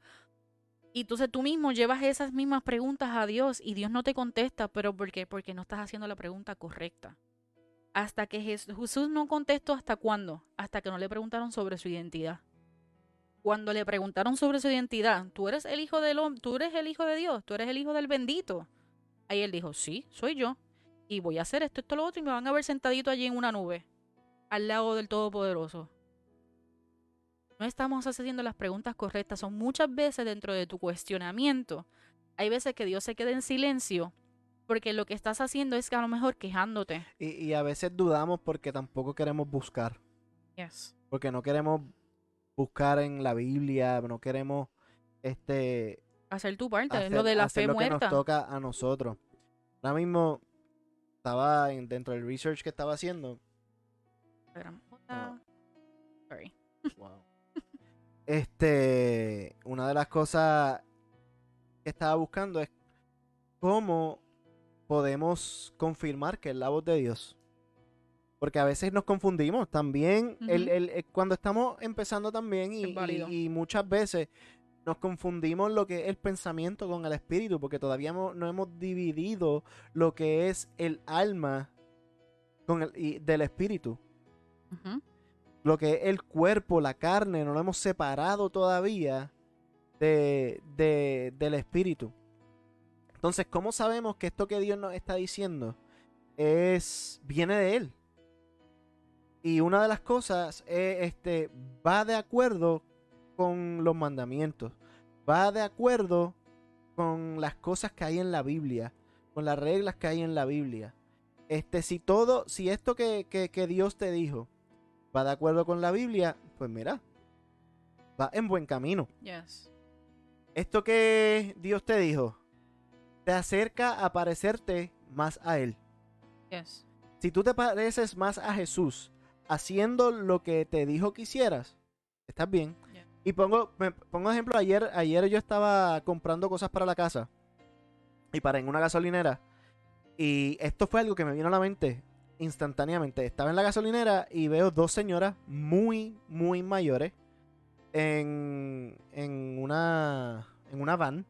Y entonces tú mismo llevas esas mismas preguntas a Dios y Dios no te contesta, pero ¿por qué? Porque no estás haciendo la pregunta correcta. Hasta que Jes- Jesús no contestó, ¿hasta cuándo? Hasta que no le preguntaron sobre su identidad. Cuando le preguntaron sobre su identidad, tú eres el hijo del hom- tú eres el hijo de Dios, tú eres el hijo del bendito. Ahí él dijo, sí, soy yo. Y voy a hacer esto, esto, lo otro, y me van a ver sentadito allí en una nube, al lado del Todopoderoso. No estamos haciendo las preguntas correctas. Son muchas veces dentro de tu cuestionamiento. Hay veces que Dios se queda en silencio porque lo que estás haciendo es que a lo mejor quejándote. Y, y a veces dudamos porque tampoco queremos buscar. Yes. Porque no queremos buscar en la Biblia, no queremos este Hacer tu parte, hacer, lo de la hacer fe lo que nos toca a nosotros. Ahora mismo estaba en- dentro del research que estaba haciendo. Hola. Sorry. Wow. Este, una de las cosas que estaba buscando es cómo podemos confirmar que es la voz de Dios. Porque a veces nos confundimos también. el- el- el- cuando estamos empezando también y, muchas veces nos confundimos lo que es el pensamiento con el espíritu, porque todavía hemos- no hemos dividido lo que es el alma con el, y- del espíritu lo que es el cuerpo, la carne, no lo hemos separado todavía de, de- del espíritu. Entonces, ¿cómo sabemos que esto que Dios nos está diciendo es viene de Él? Y una de las cosas es, este, va de acuerdo con los mandamientos. Va de acuerdo con las cosas que hay en la Biblia. Con las reglas que hay en la Biblia. Este, si todo, si esto que, que, que Dios te dijo va de acuerdo con la Biblia, pues mira, va en buen camino. Yes. Esto que Dios te dijo, te acerca a parecerte más a Él. Yes. Si tú te pareces más a Jesús haciendo lo que te dijo que hicieras, estás bien. Yeah. Y pongo, me pongo ejemplo, ayer, ayer yo estaba comprando cosas para la casa y para en una gasolinera. Y esto fue algo que me vino a la mente instantáneamente. Estaba en la gasolinera y veo dos señoras muy, muy mayores en, en una en una van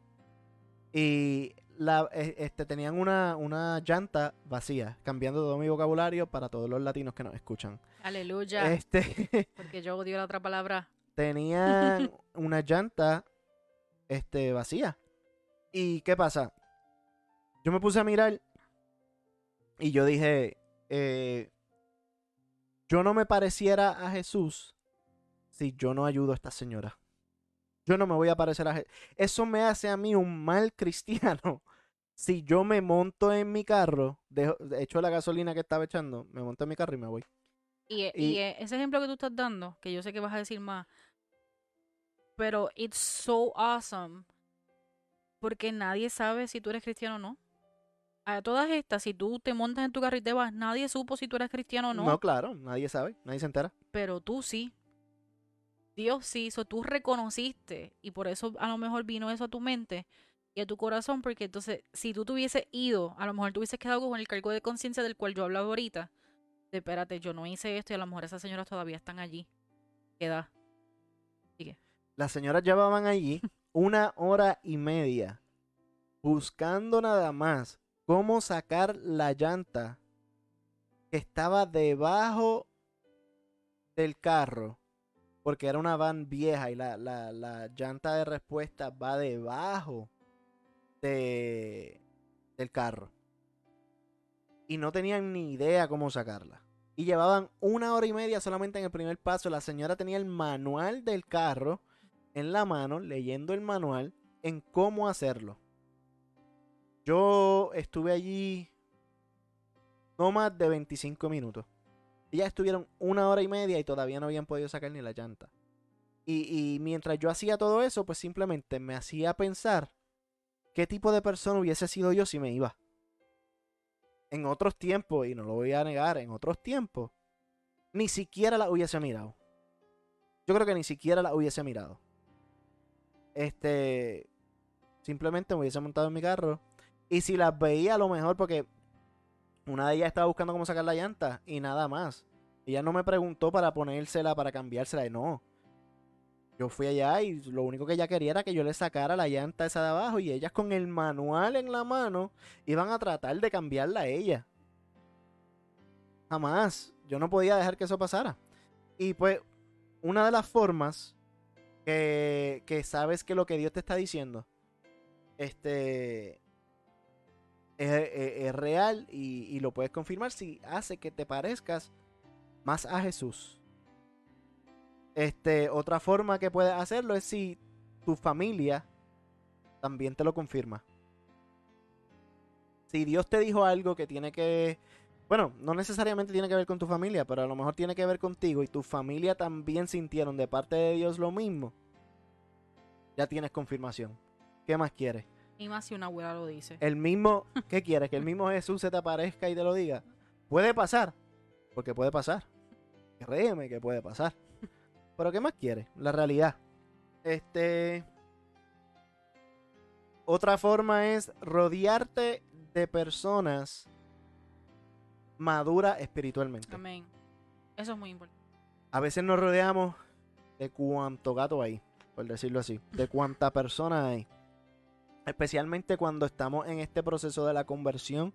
y la, eh, este, tenían una, una llanta vacía, cambiando todo mi vocabulario para todos los latinos que nos escuchan. Aleluya. Este, Porque yo odio la otra palabra. tenían una llanta este, vacía. ¿Y qué pasa? Yo me puse a mirar y yo dije, eh, yo no me pareciera a Jesús si yo no ayudo a esta señora. Yo no me voy a parecer a. Eso me hace a mí un mal cristiano. Si yo me monto en mi carro, dejo, echo la gasolina que estaba echando, me monto en mi carro y me voy. Y, y, Y- eh, ese ejemplo que tú estás dando, que yo sé que vas a decir más, pero it's so awesome porque nadie sabe si tú eres cristiano o no. A todas estas, si tú te montas en tu carro y te vas, nadie supo si tú eres cristiano o no, no, claro, nadie sabe, nadie se entera. pero tú sí. Dios sí, eso tú reconociste y por eso a lo mejor vino eso a tu mente y a tu corazón, porque entonces si tú te hubieses ido, a lo mejor te hubieses quedado con el cargo de conciencia del cual yo hablaba ahorita, de espérate, yo no hice esto y a lo mejor esas señoras todavía están allí. Queda. Las señoras llevaban allí una hora y media buscando nada más cómo sacar la llanta que estaba debajo del carro. Porque era una van vieja y la, la- la llanta de respuesta va debajo de, del carro. Y no tenían ni idea cómo sacarla. Y llevaban una hora y media solamente en el primer paso. La señora tenía el manual del carro en la mano, leyendo el manual en cómo hacerlo. Yo estuve allí no más de 25 minutos. Ellas estuvieron una hora y media y todavía no habían podido sacar ni la llanta. Y, y mientras yo hacía todo eso, pues simplemente me hacía pensar qué tipo de persona hubiese sido yo si me iba. En otros tiempos, y no lo voy a negar, en otros tiempos, ni siquiera la hubiese mirado. Yo creo que ni siquiera la hubiese mirado. Este. Simplemente me hubiese montado en mi carro. Y si las veía a lo mejor, porque una de ellas estaba buscando cómo sacar la llanta y nada más. Ella no me preguntó para ponérsela, para cambiársela. No. Yo fui allá y lo único que ella quería era que yo le sacara la llanta esa de abajo. Y ellas con el manual en la mano iban a tratar de cambiarla a ella. Jamás. Yo no podía dejar que eso pasara. Y pues, una de las formas que, que sabes que lo que Dios te está diciendo este es, es- es real y, y lo puedes confirmar si hace que te parezcas más a Jesús. Este, otra forma que puedes hacerlo es si tu familia también te lo confirma. Si Dios te dijo algo que tiene que, bueno, no necesariamente tiene que ver con tu familia, pero a lo mejor tiene que ver contigo y tu familia también sintieron de parte de Dios lo mismo, ya tienes confirmación. ¿Qué más quieres? Y más si una abuela lo dice. El mismo, ¿qué quieres? Que el mismo Jesús se te aparezca y te lo diga. Puede pasar, porque puede pasar. Créeme que puede pasar. Pero ¿qué más quieres? La realidad. Este. Otra forma es rodearte de personas maduras espiritualmente. Amén. Eso es muy importante. A veces nos rodeamos de cuánto gato hay, por decirlo así, de cuánta persona hay. Especialmente cuando estamos en este proceso de la conversión,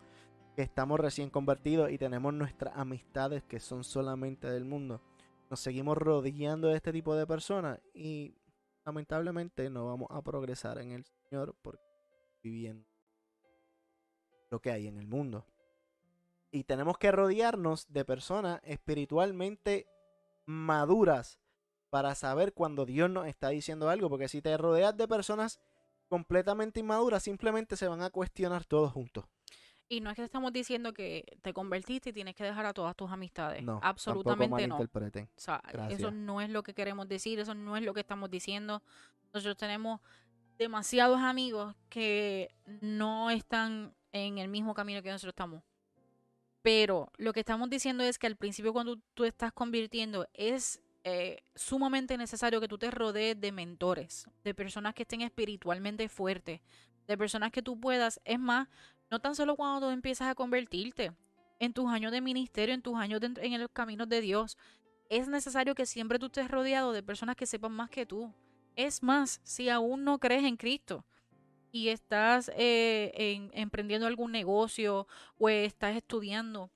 que estamos recién convertidos y tenemos nuestras amistades que son solamente del mundo. Nos seguimos rodeando de este tipo de personas y lamentablemente no vamos a progresar en el Señor porque viviendo lo que hay en el mundo. Y tenemos que rodearnos de personas espiritualmente maduras para saber cuando Dios nos está diciendo algo. Porque si te rodeas de personas completamente inmaduras, simplemente se van a cuestionar todos juntos. Y no es que estamos diciendo que te convertiste y tienes que dejar a todas tus amistades. No, absolutamente no. O sea, eso no es lo que queremos decir, eso no es lo que estamos diciendo. Nosotros tenemos demasiados amigos que no están en el mismo camino que nosotros estamos. Pero lo que estamos diciendo es que al principio cuando tú estás convirtiendo es eh, sumamente necesario que tú te rodees de mentores, de personas que estén espiritualmente fuertes, de personas que tú puedas, es más, no tan solo cuando tú empiezas a convertirte, en tus años de ministerio, en tus años en los caminos de Dios, es necesario que siempre tú estés rodeado de personas que sepan más que tú. Es más, si aún no crees en Cristo y estás eh, emprendiendo algún negocio o estás estudiando,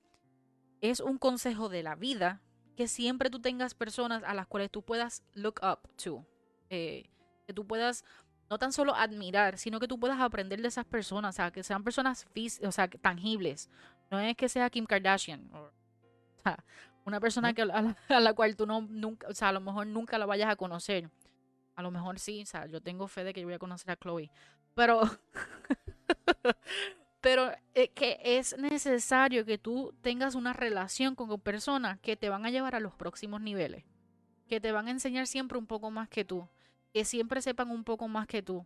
es un consejo de la vida que siempre tú tengas personas a las cuales tú puedas look up to. Eh, que tú puedas no tan solo admirar, sino que tú puedas aprender de esas personas, o sea, que sean personas o sea, tangibles. No es que sea Kim Kardashian, o, sea, una persona que, a, la, cual tú no, nunca, o sea, a lo mejor nunca la vayas a conocer. A lo mejor sí, o sea, yo tengo fe de que yo voy a conocer a Chloe. Pero, pero eh, que es necesario que tú tengas una relación con personas que te van a llevar a los próximos niveles, que te van a enseñar siempre un poco más que tú que siempre sepan un poco más que tú.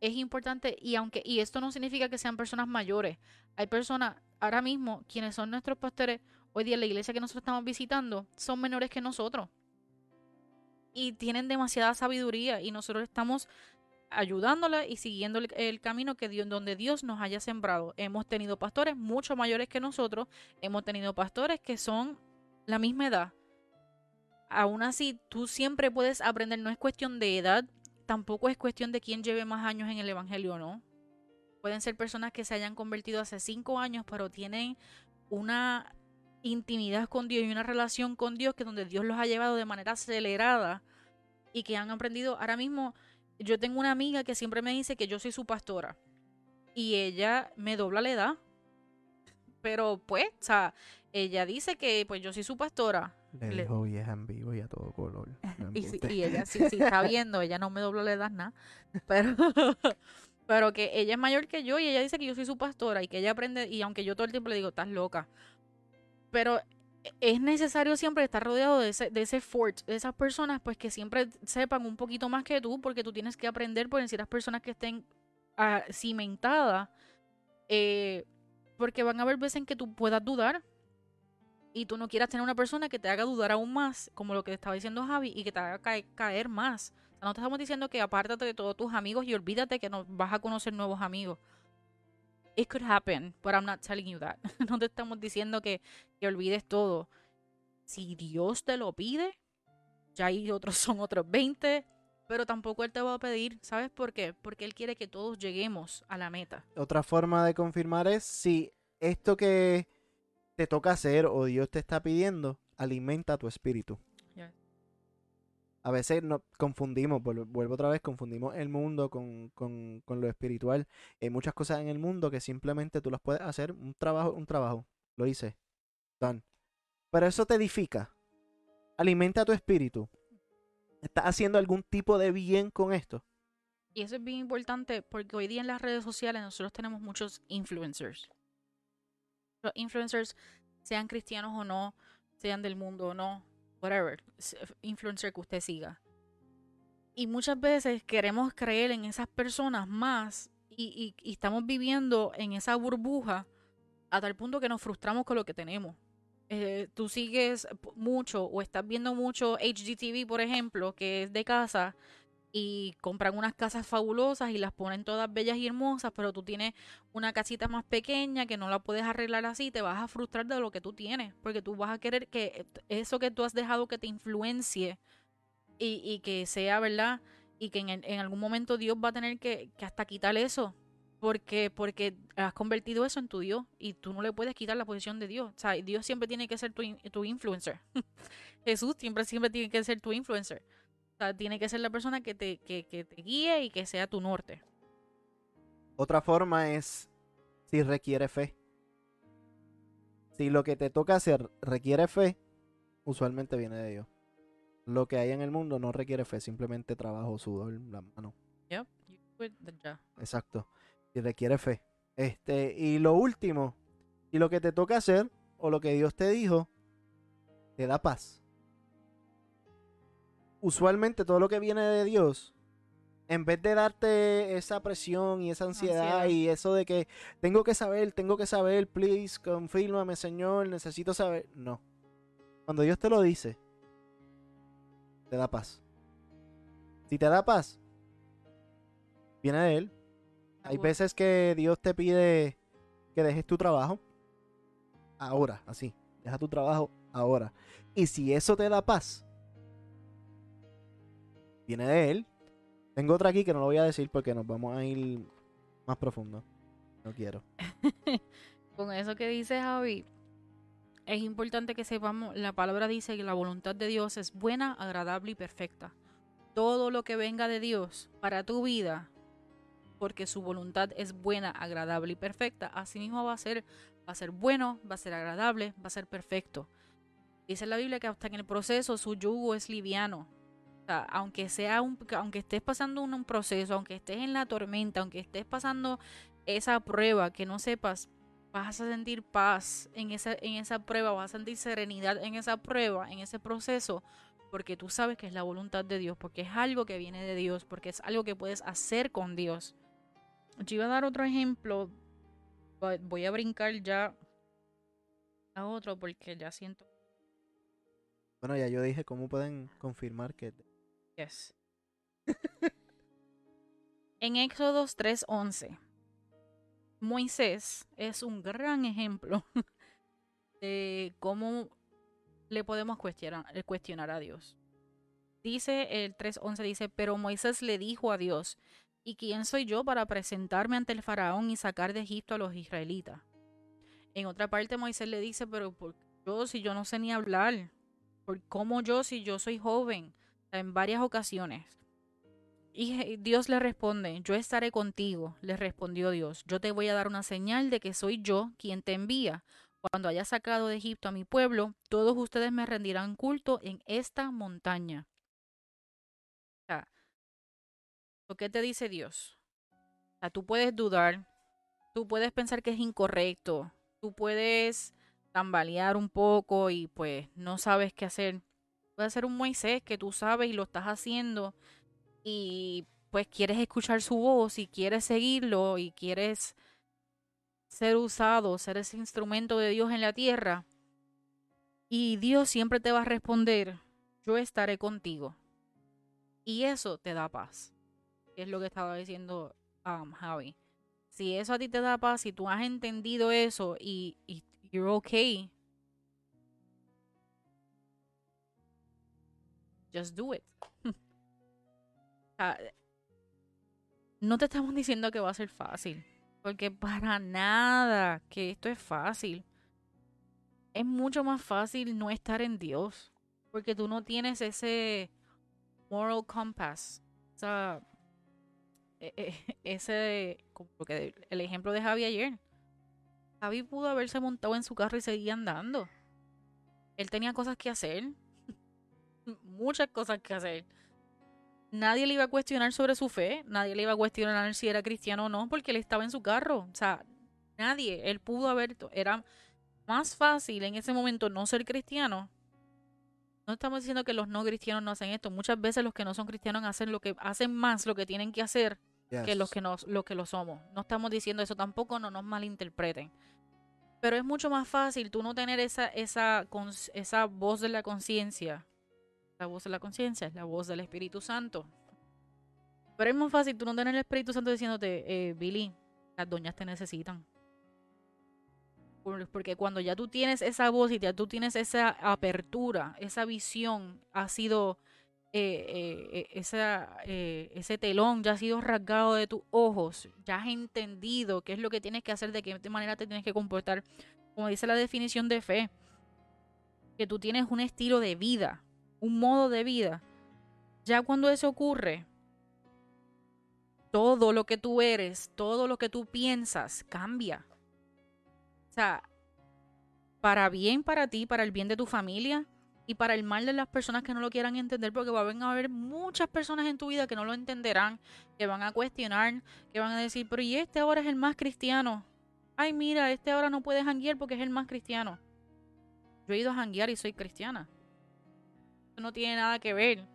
Es importante y aunque y esto no significa que sean personas mayores. Hay personas ahora mismo quienes son nuestros pastores hoy día en la iglesia que nosotros estamos visitando son menores que nosotros. Y tienen demasiada sabiduría y nosotros estamos ayudándole y siguiendo el, camino que Dios, donde Dios nos haya sembrado. Hemos tenido pastores mucho mayores que nosotros, hemos tenido pastores que son la misma edad, aún así tú siempre puedes aprender, no es cuestión de edad, tampoco es cuestión de quién lleve más años en el Evangelio no. Pueden ser personas que se hayan convertido hace cinco años, pero tienen una intimidad con Dios y una relación con Dios que donde Dios los ha llevado de manera acelerada y que han aprendido. Ahora mismo yo tengo una amiga que siempre me dice que yo soy su pastora y ella me dobla la edad. Pero pues, o sea, ella dice que pues yo soy su pastora le, dijo vieja en vivo y a todo color. y, ella sí, está viendo, ella no me dobló la edad nada. Pero, pero que ella es mayor que yo y ella dice que yo soy su pastora y que ella aprende, y aunque yo todo el tiempo le digo, estás loca. Pero es necesario siempre estar rodeado de ese, de ese fort, de esas personas, pues que siempre sepan un poquito más que tú, porque tú tienes que aprender por decir las personas que estén ah, cimentadas, eh, porque van a haber veces en que tú puedas dudar, y tú no quieras tener una persona que te haga dudar aún más, como lo que te estaba diciendo Javi, y que te haga caer, más. no te estamos diciendo que apártate de todos tus amigos y olvídate que no vas a conocer nuevos amigos. It could happen, but I'm not telling you that. no te estamos diciendo que, que olvides todo. Si Dios te lo pide, ya hay otros, son otros 20, pero tampoco Él te va a pedir. ¿Sabes por qué? Porque Él quiere que todos lleguemos a la meta. Otra forma de confirmar es si esto que te toca hacer o Dios te está pidiendo, alimenta tu espíritu. A veces nos confundimos, vuelvo otra vez, confundimos el mundo con, lo espiritual. Hay muchas cosas en el mundo que simplemente tú las puedes hacer, un trabajo, un trabajo, lo hice, done. Pero eso te edifica, alimenta tu espíritu. ¿Estás haciendo algún tipo de bien con esto? Y eso es bien importante porque hoy día en las redes sociales nosotros tenemos muchos influencers los influencers, sean cristianos o no, sean del mundo o no, whatever, influencer que usted siga. Y muchas veces queremos creer en esas personas más y, estamos viviendo en esa burbuja a tal punto que nos frustramos con lo que tenemos. Eh, tú sigues mucho o estás viendo mucho HGTV, por ejemplo, que es de casa, y compran unas casas fabulosas y las ponen todas bellas y hermosas, pero tú tienes una casita más pequeña que no la puedes arreglar así, te vas a frustrar de lo que tú tienes, porque tú vas a querer que eso que tú has dejado que te influencie y, que sea, ¿verdad? Y que en, algún momento Dios va a tener que, hasta quitar eso, porque, porque has convertido eso en tu Dios y tú no le puedes quitar la posición de Dios. O sea, Dios siempre tiene que ser tu, tu influencer. Jesús siempre, siempre tiene que ser tu influencer. O sea, tiene que ser la persona que te, que, te guíe y que sea tu norte. Otra forma es si requiere fe. Si lo que te toca hacer requiere fe, usualmente viene de Dios. Lo que hay en el mundo no requiere fe, simplemente trabajo, sudor, la mano. Yep. You do it, then ya. Exacto. Y requiere fe. Este, y lo último, si lo que te toca hacer o lo que Dios te dijo te da paz. Usualmente todo lo que viene de Dios, en vez de darte esa presión y esa ansiedad, Ansiedad. y eso de que tengo que saber, tengo que saber, please, confírmame, Señor, necesito saber. No. Cuando Dios te lo dice, te da paz. Si te da paz, viene de Él. Hay veces que Dios te pide que dejes tu trabajo ahora, así. Deja tu trabajo ahora. Y si eso te da paz, viene de Él. Tengo otra aquí que no lo voy a decir porque nos vamos a ir más profundo. No quiero. Con eso que dice Javi, es importante que sepamos, la palabra dice que la voluntad de Dios es buena, agradable y perfecta. Todo lo que venga de Dios para tu vida, porque su voluntad es buena, agradable y perfecta, así mismo va a ser, va a ser bueno, va a ser agradable, va a ser perfecto. Dice la Biblia que hasta en el proceso su yugo es liviano. Sea, aunque sea un, aunque estés pasando un, un proceso, aunque estés en la tormenta, aunque estés pasando esa prueba que no sepas, vas a sentir paz en esa, en esa prueba, vas a sentir serenidad en esa prueba, en ese proceso, porque tú sabes que es la voluntad de Dios, porque es algo que viene de Dios, porque es algo que puedes hacer con Dios. Yo iba a dar otro ejemplo, voy a brincar ya a otro porque ya siento Bueno, ya yo dije cómo pueden confirmar que... Yes. en Éxodos 3:11, Moisés es un gran ejemplo de cómo le podemos cuestionar, eh, cuestionar a Dios. Dice el 3:11 dice, "Pero Moisés le dijo a Dios, ¿y quién soy yo para presentarme ante el faraón y sacar de Egipto a los israelitas?" En otra parte Moisés le dice, "Pero ¿por yo si yo no sé ni hablar? ¿Por cómo yo si yo soy joven?" En varias ocasiones. Y Dios le responde, yo estaré contigo, le respondió Dios, yo te voy a dar una señal de que soy yo quien te envía. Cuando haya sacado de Egipto a mi pueblo, todos ustedes me rendirán culto en esta montaña. O sea, ¿lo que te dice Dios? O sea, tú puedes dudar, tú puedes pensar que es incorrecto, tú puedes tambalear un poco y pues no sabes qué hacer puede ser un Moisés que tú sabes y lo estás haciendo y pues quieres escuchar su voz y quieres seguirlo y quieres ser usado, ser ese instrumento de Dios en la tierra. Y Dios siempre te va a responder, yo estaré contigo. Y eso te da paz. Es lo que estaba diciendo um, Javi. Si eso a ti te da paz, si tú has entendido eso y, y you're okay, just do it. No te estamos diciendo que va a ser fácil, porque para nada que esto es fácil. Es mucho más fácil no estar en Dios, porque tú no tienes ese moral compass, o sea, e- e- ese, como el ejemplo de Javi ayer. Javi pudo haberse montado en su carro y seguir andando. Él tenía cosas que hacer, muchas cosas que hacer. Nadie le iba a cuestionar sobre su fe, nadie le iba a cuestionar si era cristiano o no, porque él estaba en su carro. O sea, nadie, él pudo haber, era más fácil en ese momento no ser cristiano. No estamos diciendo que los no cristianos no hacen esto. Muchas veces los que no son cristianos hacen lo que hacen más lo que tienen que hacer que los que nos, los que lo somos. No estamos diciendo eso tampoco, no nos malinterpreten. Pero es mucho más fácil tú no tener esa, esa, esa voz de la conciencia. La voz de la conciencia es la voz del Espíritu Santo. Pero es más fácil tú no tener el Espíritu Santo diciéndote, eh, Billy, las doñas te necesitan. Por- Porque cuando ya tú tienes esa voz y ya tú tienes esa apertura, esa visión, ha sido eh, eh, esa, eh, ese telón ya ha sido rasgado de tus ojos, ya has entendido qué es lo que tienes que hacer, de qué manera te tienes que comportar, como dice la definición de fe, que tú tienes un estilo de vida, un modo de vida. Ya cuando eso ocurre, todo lo que tú eres, todo lo que tú piensas cambia. O sea, para bien para ti, para el bien de tu familia y para el mal de las personas que no lo quieran entender, porque va a haber muchas personas en tu vida que no lo entenderán, que van a cuestionar, que van a decir, pero ¿y este ahora es el más cristiano? Ay, mira, este ahora no puede janguear porque es el más cristiano. Yo he ido a janguear y soy cristiana. No tiene nada que ver.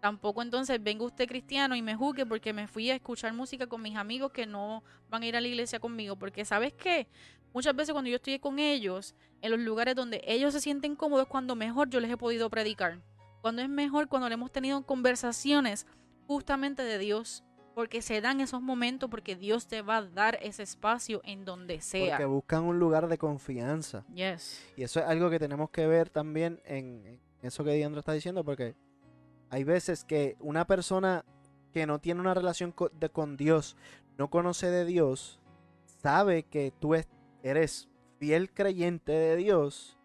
Tampoco entonces venga usted cristiano y me juzgue porque me fui a escuchar música con mis amigos que no van a ir a la iglesia conmigo. Porque sabes qué? Muchas veces cuando yo estoy con ellos, en los lugares donde ellos se sienten cómodos, cuando mejor yo les he podido predicar. Cuando es mejor, cuando le hemos tenido conversaciones justamente de Dios. Porque se dan esos momentos, porque Dios te va a dar ese espacio en donde sea. Porque buscan un lugar de confianza. Yes. Y eso es algo que tenemos que ver también en eso que Diandro está diciendo, porque hay veces que una persona que no tiene una relación con Dios, no conoce de Dios, sabe que tú eres fiel creyente de Dios,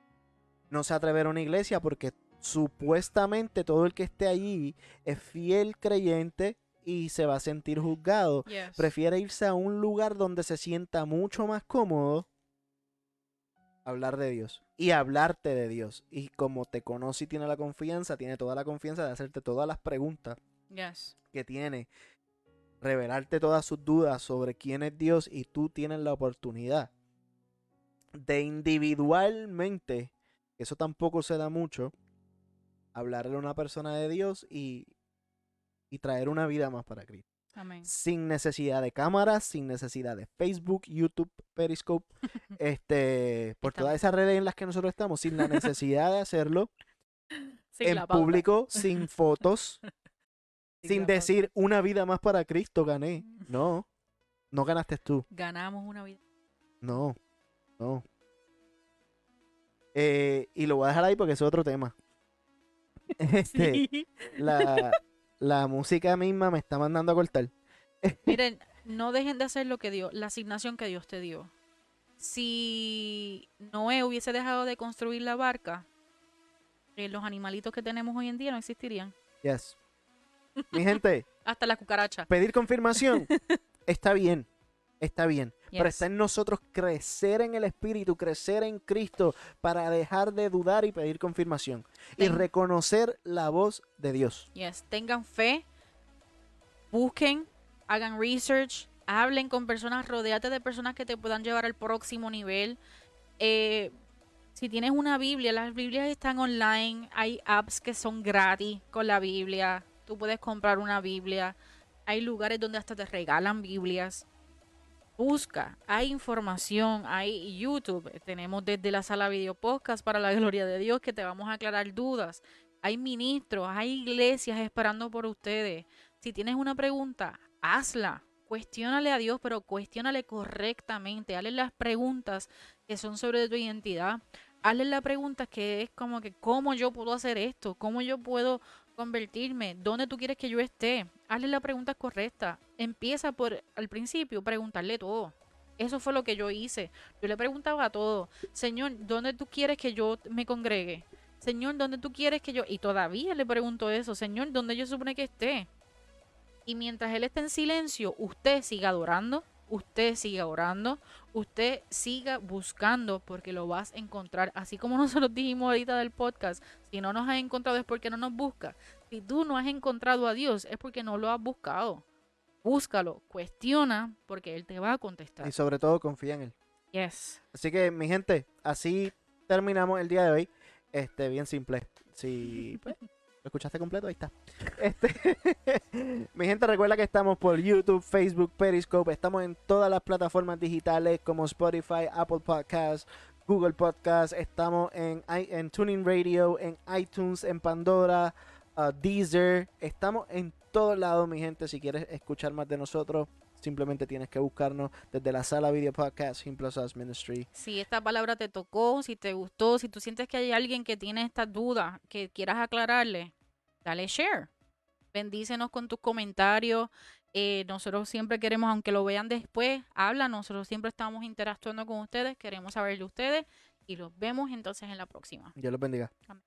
no se atreve a una iglesia porque supuestamente todo el que esté allí es fiel creyente y se va a sentir juzgado. Prefiere irse a un lugar donde se sienta mucho más cómodo hablar de Dios y hablarte de Dios. Y como te conoce y tiene la confianza, tiene toda la confianza de hacerte todas las preguntas que tiene, revelarte todas sus dudas sobre quién es Dios y tú tienes la oportunidad de individualmente, eso tampoco se da mucho, hablarle a una persona de Dios y, y traer una vida más para Cristo. Sin necesidad de cámaras, sin necesidad de Facebook, YouTube, Periscope, este, por todas esas redes en las que nosotros estamos, sin la necesidad de hacerlo en público, sin fotos, sin, decir una vida más para Cristo gané. No, no ganaste tú. Ganamos una vida. No, no. Eh, y lo voy a dejar ahí porque es otro tema. Este, la, la música misma me está mandando a cortar. Miren, no dejen de hacer lo que dio, la asignación que Dios te dio. Si Noé hubiese dejado de construir la barca, eh, los animalitos que tenemos hoy en día no existirían. Yes. Mi gente. Hasta la cucaracha. Pedir confirmación está bien está bien. Pero está en nosotros crecer en el Espíritu, crecer en Cristo para dejar de dudar y pedir confirmación. y reconocer la voz de Dios. Yes. Tengan fe, busquen, hagan research, hablen con personas, rodeate de personas que te puedan llevar al próximo nivel. Eh, si tienes una Biblia, las Biblias están online, hay apps que son gratis con la Biblia, tú puedes comprar una Biblia, hay lugares donde hasta te regalan Biblias busca, hay información, hay YouTube, tenemos desde la sala video podcast para la gloria de Dios que te vamos a aclarar dudas. Hay ministros, hay iglesias esperando por ustedes. Si tienes una pregunta, hazla. Cuestiónale a Dios, pero cuestiónale correctamente. Hazle las preguntas que son sobre tu identidad. Hazle la pregunta que es como que, ¿cómo yo puedo hacer esto? ¿Cómo yo puedo convertirme? ¿Dónde tú quieres que yo esté? Hazle la pregunta correcta. Empieza por, al principio, preguntarle todo. Eso fue lo que yo hice. Yo le preguntaba a todo. Señor, ¿dónde tú quieres que yo me congregue? Señor, ¿dónde tú quieres que yo...? Y todavía le pregunto eso. Señor, ¿dónde yo supone que esté? Y mientras él esté en silencio, usted siga adorando, usted siga orando, usted siga buscando porque lo vas a encontrar. Así como nosotros dijimos ahorita del podcast, si no nos has encontrado es porque no nos busca. Si tú no has encontrado a Dios es porque no lo has buscado. Búscalo, cuestiona porque Él te va a contestar. Y sobre todo confía en Él. Yes. Así que mi gente, así terminamos el día de hoy. Este, bien simple. Si pues, ¿Lo escuchaste completo? Ahí está. Este, mi gente, recuerda que estamos por YouTube, Facebook, Periscope. Estamos en todas las plataformas digitales como Spotify, Apple Podcasts, Google Podcasts. Estamos en, en Tuning Radio, en iTunes, en Pandora, uh, Deezer. Estamos en todos lados, mi gente. Si quieres escuchar más de nosotros, Simplemente tienes que buscarnos desde la sala video podcast Simple Ministry. Si esta palabra te tocó, si te gustó, si tú sientes que hay alguien que tiene esta duda que quieras aclararle, dale share. Bendícenos con tus comentarios. Eh, nosotros siempre queremos, aunque lo vean después, habla. Nosotros siempre estamos interactuando con ustedes. Queremos saber de ustedes. Y los vemos entonces en la próxima. Dios los bendiga. Amén.